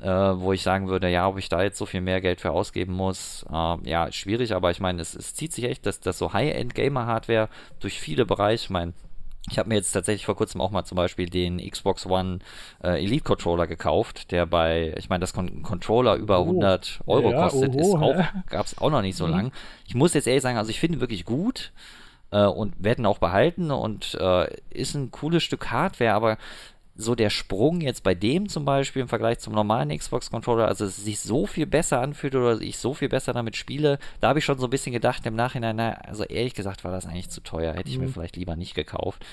äh, wo ich sagen würde, ja, ob ich da jetzt so viel mehr Geld für ausgeben muss, äh, ja, schwierig, aber ich meine, es, es zieht sich echt, dass, dass so High-End-Gamer-Hardware durch viele Bereiche, ich meine, ich habe mir jetzt tatsächlich vor kurzem auch mal zum Beispiel den Xbox One äh, Elite Controller gekauft, der bei, ich meine, das Con Controller über oh. 100 Euro ja, kostet, oho, ist auch, ja. gab es auch noch nicht so mhm. lang. Ich muss jetzt ehrlich sagen, also ich finde wirklich gut äh, und werden auch behalten und äh, ist ein cooles Stück Hardware, aber so der Sprung jetzt bei dem zum Beispiel im Vergleich zum normalen Xbox-Controller, also es sich so viel besser anfühlt oder ich so viel besser damit spiele, da habe ich schon so ein bisschen gedacht im Nachhinein, na, also ehrlich gesagt war das eigentlich zu teuer, hätte ich mhm. mir vielleicht lieber nicht gekauft.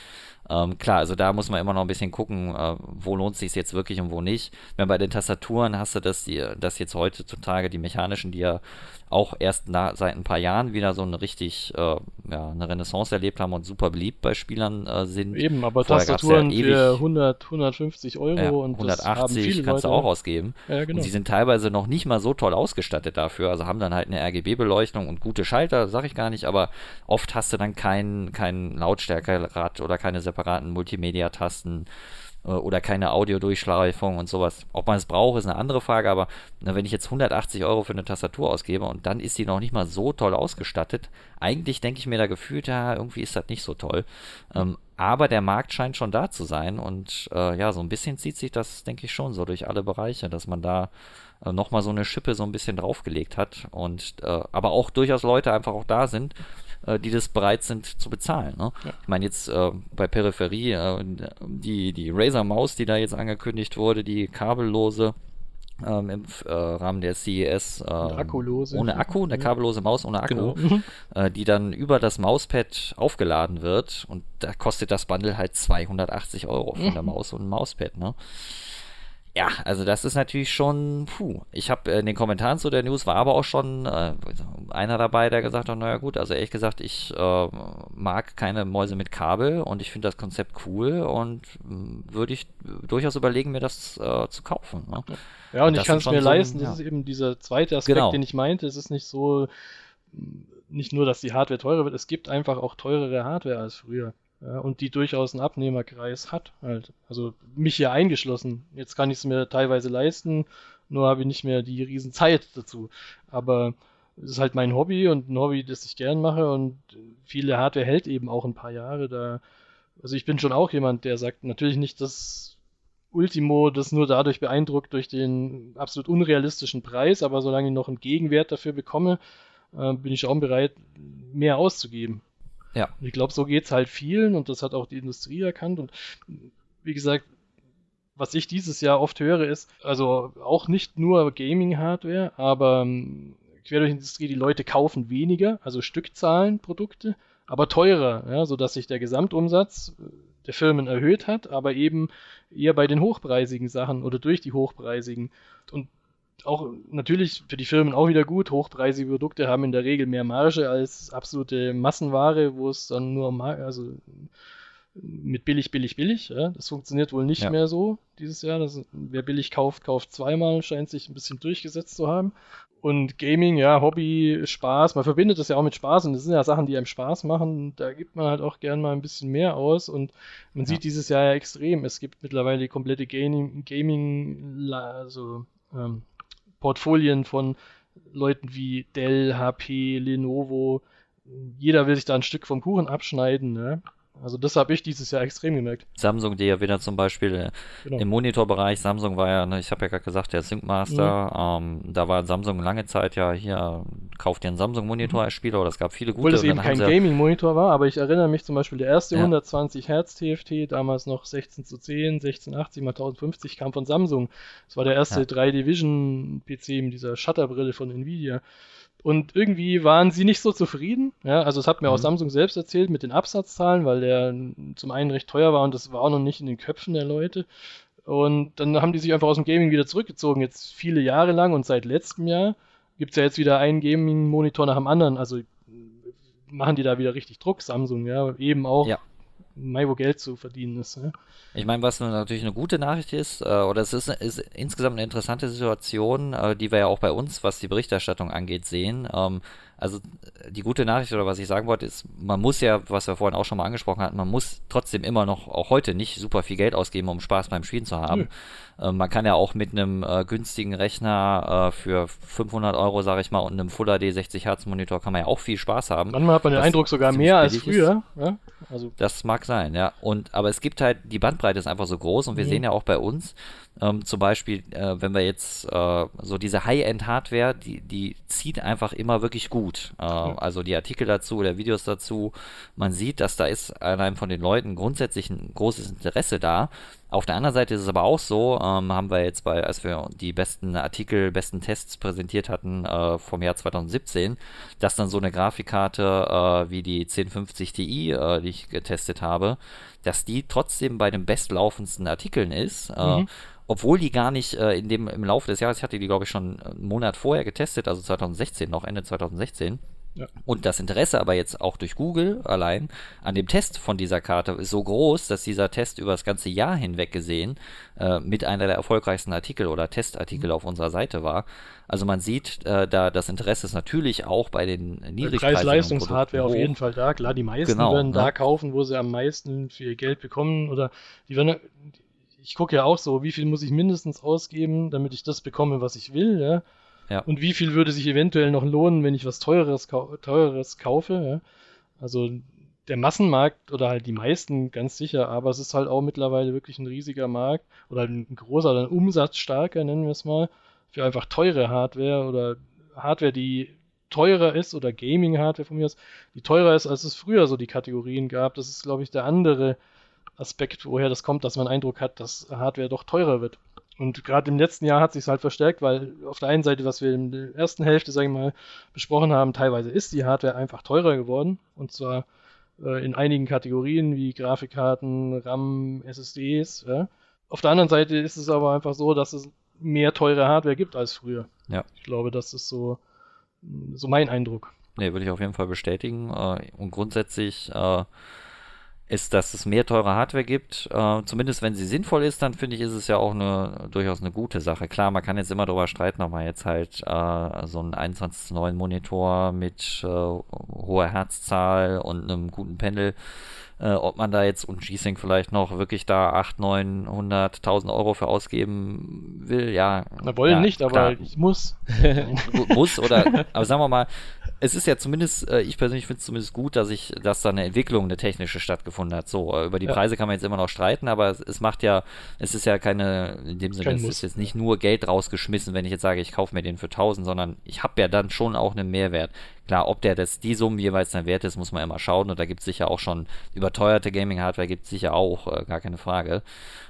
Ähm, klar, also da muss man immer noch ein bisschen gucken, äh, wo lohnt es sich jetzt wirklich und wo nicht. Wenn bei den Tastaturen hast du das, die, das jetzt heutzutage die mechanischen, die ja auch erst na, seit ein paar Jahren wieder so eine richtig äh, ja, eine Renaissance erlebt haben und super beliebt bei Spielern äh, sind. Eben, aber Vorher Tastaturen ja für 100, 150 Euro ja, und 180 kannst du auch ausgeben. Ja, genau. Und sie sind teilweise noch nicht mal so toll ausgestattet dafür, also haben dann halt eine RGB-Beleuchtung und gute Schalter, sag ich gar nicht, aber oft hast du dann kein, kein Lautstärkerad oder keine separaten Multimedia-Tasten oder keine Audiodurchschleifung und sowas. Ob man es braucht, ist eine andere Frage, aber na, wenn ich jetzt 180 Euro für eine Tastatur ausgebe und dann ist sie noch nicht mal so toll ausgestattet, eigentlich denke ich mir da gefühlt, ja, irgendwie ist das nicht so toll. Ähm, aber der Markt scheint schon da zu sein und äh, ja, so ein bisschen zieht sich das, denke ich, schon so durch alle Bereiche, dass man da äh, nochmal so eine Schippe so ein bisschen draufgelegt hat und äh, aber auch durchaus Leute einfach auch da sind, äh, die das bereit sind zu bezahlen. Ne? Ja. Ich meine jetzt äh, bei Peripherie, äh, die, die Razer Maus, die da jetzt angekündigt wurde, die kabellose, ähm, im äh, Rahmen der CES äh, Akkulose. ohne Akku, eine kabellose Maus ohne Akku, genau. Mhm. äh, die dann über das Mauspad aufgeladen wird und da kostet das Bundle halt 280 Euro von der mhm. Maus und dem Mauspad. Ne? Ja, also das ist natürlich schon, puh. Ich habe äh, in den Kommentaren zu der News war aber auch schon äh, einer dabei, der gesagt hat, naja gut, also ehrlich gesagt, ich äh, mag keine Mäuse mit Kabel und ich finde das Konzept cool und äh, würde ich durchaus überlegen, mir das äh, zu kaufen. Ne? Ja, und, und ich kann es mir so, leisten, das ja. ist eben dieser zweite Aspekt, genau. den ich meinte. Es ist nicht so, nicht nur, dass die Hardware teurer wird, es gibt einfach auch teurere Hardware als früher. Ja, und die durchaus einen Abnehmerkreis hat. Halt. Also mich hier eingeschlossen. Jetzt kann ich es mir teilweise leisten, nur habe ich nicht mehr die riesen Zeit dazu. Aber es ist halt mein Hobby und ein Hobby, das ich gern mache und viele Hardware hält eben auch ein paar Jahre. Da, also ich bin schon auch jemand, der sagt, natürlich nicht, dass Ultimo das nur dadurch beeindruckt durch den absolut unrealistischen Preis, aber solange ich noch einen Gegenwert dafür bekomme, äh, bin ich auch bereit, mehr auszugeben. Ja. Ich glaube, so geht es halt vielen und das hat auch die Industrie erkannt. Und wie gesagt, was ich dieses Jahr oft höre, ist, also auch nicht nur Gaming-Hardware, aber ähm, quer durch die Industrie, die Leute kaufen weniger, also Stückzahlen Produkte, aber teurer, ja, sodass sich der Gesamtumsatz äh, der Firmen erhöht hat, aber eben eher bei den hochpreisigen Sachen oder durch die hochpreisigen. Und auch natürlich für die Firmen auch wieder gut. Hochpreisige Produkte haben in der Regel mehr Marge als absolute Massenware, wo es dann nur also mit billig, billig, billig. Ja. Das funktioniert wohl nicht ja. mehr so dieses Jahr. Das, wer billig kauft, kauft zweimal, scheint sich ein bisschen durchgesetzt zu haben. Und Gaming, ja, Hobby, Spaß, man verbindet das ja auch mit Spaß und das sind ja Sachen, die einem Spaß machen. Da gibt man halt auch gern mal ein bisschen mehr aus und man ja. sieht dieses Jahr ja extrem. Es gibt mittlerweile die komplette Gaming, Gaming also ähm, Portfolien von Leuten wie Dell, HP, Lenovo. Jeder will sich da ein Stück vom Kuchen abschneiden. Ne? Also das habe ich dieses Jahr extrem gemerkt. Samsung, die ja wieder zum Beispiel äh, genau. im Monitorbereich, Samsung war ja, ne, ich habe ja gerade gesagt, der SyncMaster, mhm. ähm, da war Samsung lange Zeit ja hier, kauft dir einen Samsung-Monitor mhm. als Spieler, oder es gab viele gute. Obwohl es eben kein Gaming-Monitor war, aber ich erinnere mich zum Beispiel, der erste ja. 120 Hertz TFT, damals noch 16 zu 10, 1680 mal 1050, kam von Samsung. Das war der erste ja. 3D-Vision-PC mit dieser Shutterbrille von Nvidia. Und irgendwie waren sie nicht so zufrieden. Ja, also es hat mir mhm. auch Samsung selbst erzählt mit den Absatzzahlen, weil der zum einen recht teuer war und das war auch noch nicht in den Köpfen der Leute. Und dann haben die sich einfach aus dem Gaming wieder zurückgezogen, jetzt viele Jahre lang und seit letztem Jahr gibt es ja jetzt wieder einen Gaming-Monitor nach dem anderen. Also machen die da wieder richtig Druck, Samsung, ja, eben auch ja mal wo Geld zu verdienen ist. Ne? Ich meine, was natürlich eine gute Nachricht ist, äh, oder es ist, ist, insgesamt eine interessante Situation, äh, die wir ja auch bei uns, was die Berichterstattung angeht, sehen. Ähm, also die gute Nachricht oder was ich sagen wollte, ist, man muss ja, was wir vorhin auch schon mal angesprochen hatten, man muss trotzdem immer noch, auch heute nicht super viel Geld ausgeben, um Spaß beim Spielen zu haben. Äh, man kann ja auch mit einem äh, günstigen Rechner äh, für 500 Euro, sage ich mal, und einem Full HD 60 Hertz Monitor kann man ja auch viel Spaß haben. Manchmal hat man den Eindruck sogar mehr als früher. Ja? Also. Das mag sein, ja. Und aber es gibt halt die Bandbreite ist einfach so groß und wir mhm. sehen ja auch bei uns, Ähm, zum Beispiel, äh, wenn wir jetzt äh, so diese High-End-Hardware, die, die zieht einfach immer wirklich gut. Äh, also die Artikel dazu oder Videos dazu, man sieht, dass da ist allein von den Leuten grundsätzlich ein großes Interesse da. Auf der anderen Seite ist es aber auch so, ähm, haben wir jetzt bei, als wir die besten Artikel, besten Tests präsentiert hatten äh, vom Jahr 2017, dass dann so eine Grafikkarte äh, wie die 1050 Ti, äh, die ich getestet habe, dass die trotzdem bei den bestlaufendsten Artikeln ist. Äh, mhm. Obwohl die gar nicht äh, in dem, im Laufe des Jahres, ich hatte die glaube ich schon einen Monat vorher getestet, also 2016 noch, Ende 2016 ja. Und das Interesse aber jetzt auch durch Google allein an dem Test von dieser Karte ist so groß, dass dieser Test über das ganze Jahr hinweg gesehen äh, mit einer der erfolgreichsten Artikel oder Testartikel mhm. auf unserer Seite war. Also man sieht, äh, da das Interesse ist natürlich auch bei den niedrigpreisigen Preis-Leistungs-Hardware auf jeden Fall da. Klar, die meisten genau, werden ne? da kaufen, wo sie am meisten für ihr Geld bekommen oder die werden ich gucke ja auch so, wie viel muss ich mindestens ausgeben, damit ich das bekomme, was ich will. Ja? Ja. Und wie viel würde sich eventuell noch lohnen, wenn ich was Teureres, Teureres kaufe? Ja? Also der Massenmarkt oder halt die meisten ganz sicher, aber es ist halt auch mittlerweile wirklich ein riesiger Markt oder ein großer, ein umsatzstarker, nennen wir es mal, für einfach teure Hardware oder Hardware, die teurer ist oder Gaming-Hardware von mir aus, die teurer ist, als es früher so die Kategorien gab. Das ist, glaube ich, der andere Aspekt, woher das kommt, dass man Eindruck hat, dass Hardware doch teurer wird. Und gerade im letzten Jahr hat sich halt verstärkt, weil auf der einen Seite, was wir in der ersten Hälfte, sage ich mal, besprochen haben, teilweise ist die Hardware einfach teurer geworden. Und zwar äh, in einigen Kategorien wie Grafikkarten, RAM, SSDs. Ja. Auf der anderen Seite ist es aber einfach so, dass es mehr teure Hardware gibt als früher. Ja. Ich glaube, das ist so, so mein Eindruck. Nee, würde ich auf jeden Fall bestätigen. Äh, und grundsätzlich äh, ist, dass es mehr teure Hardware gibt. Äh, zumindest wenn sie sinnvoll ist, dann finde ich, ist es ja auch eine, durchaus eine gute Sache. Klar, man kann jetzt immer darüber streiten, ob man jetzt halt äh, so einen 21.9 Monitor mit äh, hoher Herzzahl und einem guten Pendel äh, ob man da jetzt und G-Sync vielleicht noch wirklich da 8, 900, 1000 Euro für ausgeben will, ja. Na, wollen ja, nicht, aber ich muss. muss oder, aber sagen wir mal, es ist ja zumindest, äh, ich persönlich finde es zumindest gut, dass ich, dass da eine Entwicklung, eine technische stattgefunden hat. So, äh, über die ja. Preise kann man jetzt immer noch streiten, aber es, es, macht ja, es ist ja keine, in dem Sinne, es ist jetzt nicht nur Geld rausgeschmissen, wenn ich jetzt sage, ich kaufe mir den für 1000, sondern ich habe ja dann schon auch einen Mehrwert. Klar, ob der das die Summe jeweils dann wert ist, muss man immer schauen. Und da gibt es sicher auch schon überteuerte Gaming-Hardware, gibt es sicher auch, äh, gar keine Frage.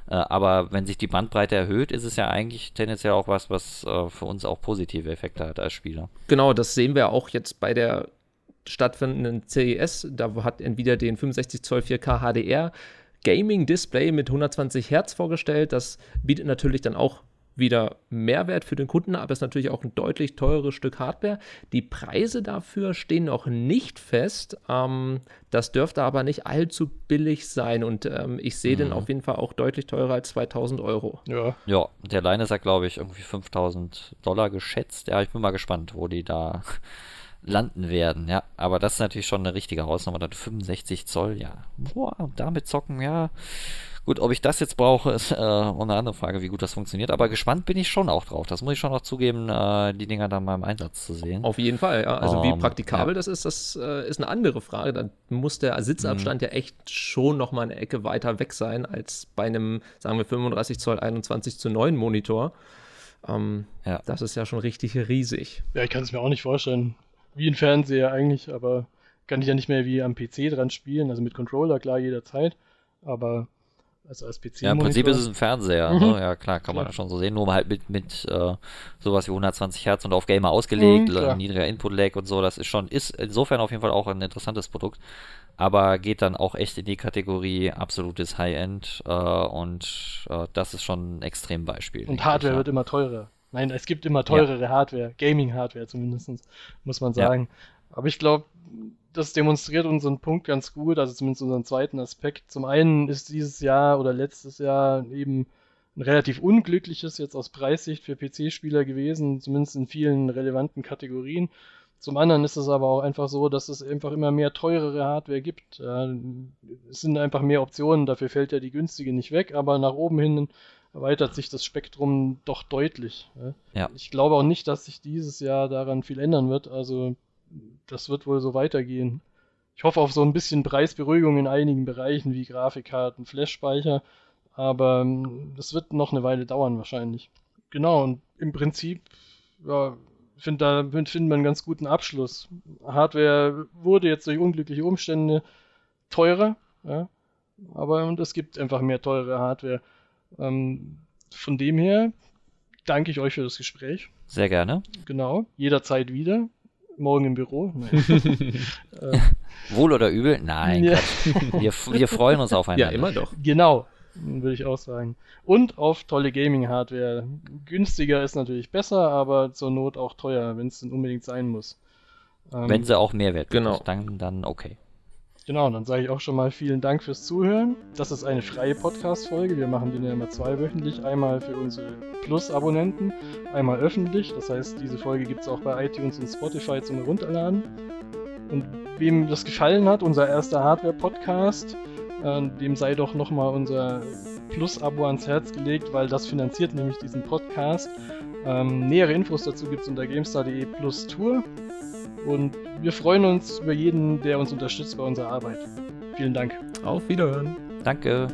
Äh, aber wenn sich die Bandbreite erhöht, ist es ja eigentlich tendenziell auch was, was äh, für uns auch positive Effekte hat als Spieler. Genau, das sehen wir auch jetzt bei der stattfindenden CES. Da hat Nvidia den 65 Zoll 4K HDR Gaming Display mit 120 Hertz vorgestellt. Das bietet natürlich dann auch wieder Mehrwert für den Kunden, aber es ist natürlich auch ein deutlich teureres Stück Hardware. Die Preise dafür stehen noch nicht fest. Ähm, das dürfte aber nicht allzu billig sein und ähm, ich sehe mhm. den auf jeden Fall auch deutlich teurer als 2000 Euro. Ja, ja der Line ist ja, glaube ich, irgendwie 5000 Dollar geschätzt. Ja, ich bin mal gespannt, wo die da landen werden, ja. Aber das ist natürlich schon eine richtige Hausnummer. Dann 65 Zoll, ja. Boah, damit zocken, ja. Gut, ob ich das jetzt brauche, ist äh, eine andere Frage, wie gut das funktioniert. Aber gespannt bin ich schon auch drauf. Das muss ich schon auch zugeben, äh, die Dinger dann mal im Einsatz zu sehen. Auf jeden Fall, ja. Also um, wie ähm, praktikabel ja. das ist, das äh, ist eine andere Frage. Da muss der Sitzabstand mhm. ja echt schon noch mal eine Ecke weiter weg sein als bei einem, sagen wir, 35 Zoll 21 zu 9 Monitor. Ähm, ja. Das ist ja schon richtig riesig. Ja, ich kann es mir auch nicht vorstellen. Wie ein Fernseher eigentlich, aber kann ich ja nicht mehr wie am PC dran spielen. Also mit Controller, klar, jederzeit. Aber also als PC. Ja, im Prinzip ist es ein Fernseher. Mhm. Ne? Ja, klar, kann klar. man schon so sehen. Nur halt mit, mit äh, sowas wie 120 Hertz und auf Gamer ausgelegt, mhm, niedriger Input-Lag und so. Das ist schon, ist insofern auf jeden Fall auch ein interessantes Produkt. Aber geht dann auch echt in die Kategorie absolutes High-End. Äh, und äh, das ist schon ein Extrembeispiel. Und Hardware wird immer teurer. Nein, es gibt immer teurere ja. Hardware, Gaming-Hardware zumindest, muss man sagen. Ja. Aber ich glaube, das demonstriert unseren Punkt ganz gut, also zumindest unseren zweiten Aspekt. Zum einen ist dieses Jahr oder letztes Jahr eben ein relativ unglückliches jetzt aus Preissicht für PC-Spieler gewesen, zumindest in vielen relevanten Kategorien. Zum anderen ist es aber auch einfach so, dass es einfach immer mehr teurere Hardware gibt. es sind einfach mehr Optionen, dafür fällt ja die günstige nicht weg, aber nach oben hin erweitert sich das Spektrum doch deutlich. Ja. Ich glaube auch nicht, dass sich dieses Jahr daran viel ändern wird. Also das wird wohl so weitergehen. Ich hoffe auf so ein bisschen Preisberuhigung in einigen Bereichen wie Grafikkarten, Flashspeicher. Aber ähm, das wird noch eine Weile dauern wahrscheinlich. Genau, und im Prinzip, ja, finde da finden wir einen ganz guten Abschluss. Hardware wurde jetzt durch unglückliche Umstände teurer, ja, aber und es gibt einfach mehr teure Hardware. Ähm, von dem her danke ich euch für das Gespräch. Sehr gerne. Genau, jederzeit wieder. Morgen im Büro. äh, Wohl oder übel? Nein. Ja. Wir, wir freuen uns aufeinander. Ja, immer doch. Genau würde ich auch sagen. Und auf tolle Gaming-Hardware. Günstiger ist natürlich besser, aber zur Not auch teuer, wenn es denn unbedingt sein muss. Ähm, wenn sie auch Mehrwert genau. dann, dann okay. Genau, dann sage ich auch schon mal vielen Dank fürs Zuhören. Das ist eine freie Podcast-Folge. Wir machen den ja immer zweiwöchentlich. Einmal für unsere Plus-Abonnenten, einmal öffentlich. Das heißt, diese Folge gibt es auch bei iTunes und Spotify zum Runterladen. Und wem das gefallen hat, unser erster Hardware-Podcast, äh, dem sei doch nochmal unser Plus-Abo ans Herz gelegt, weil das finanziert nämlich diesen Podcast. Ähm, nähere Infos dazu gibt es unter gamestar.de plus Tour. Und wir freuen uns über jeden, der uns unterstützt bei unserer Arbeit. Vielen Dank. Auf Wiederhören. Danke.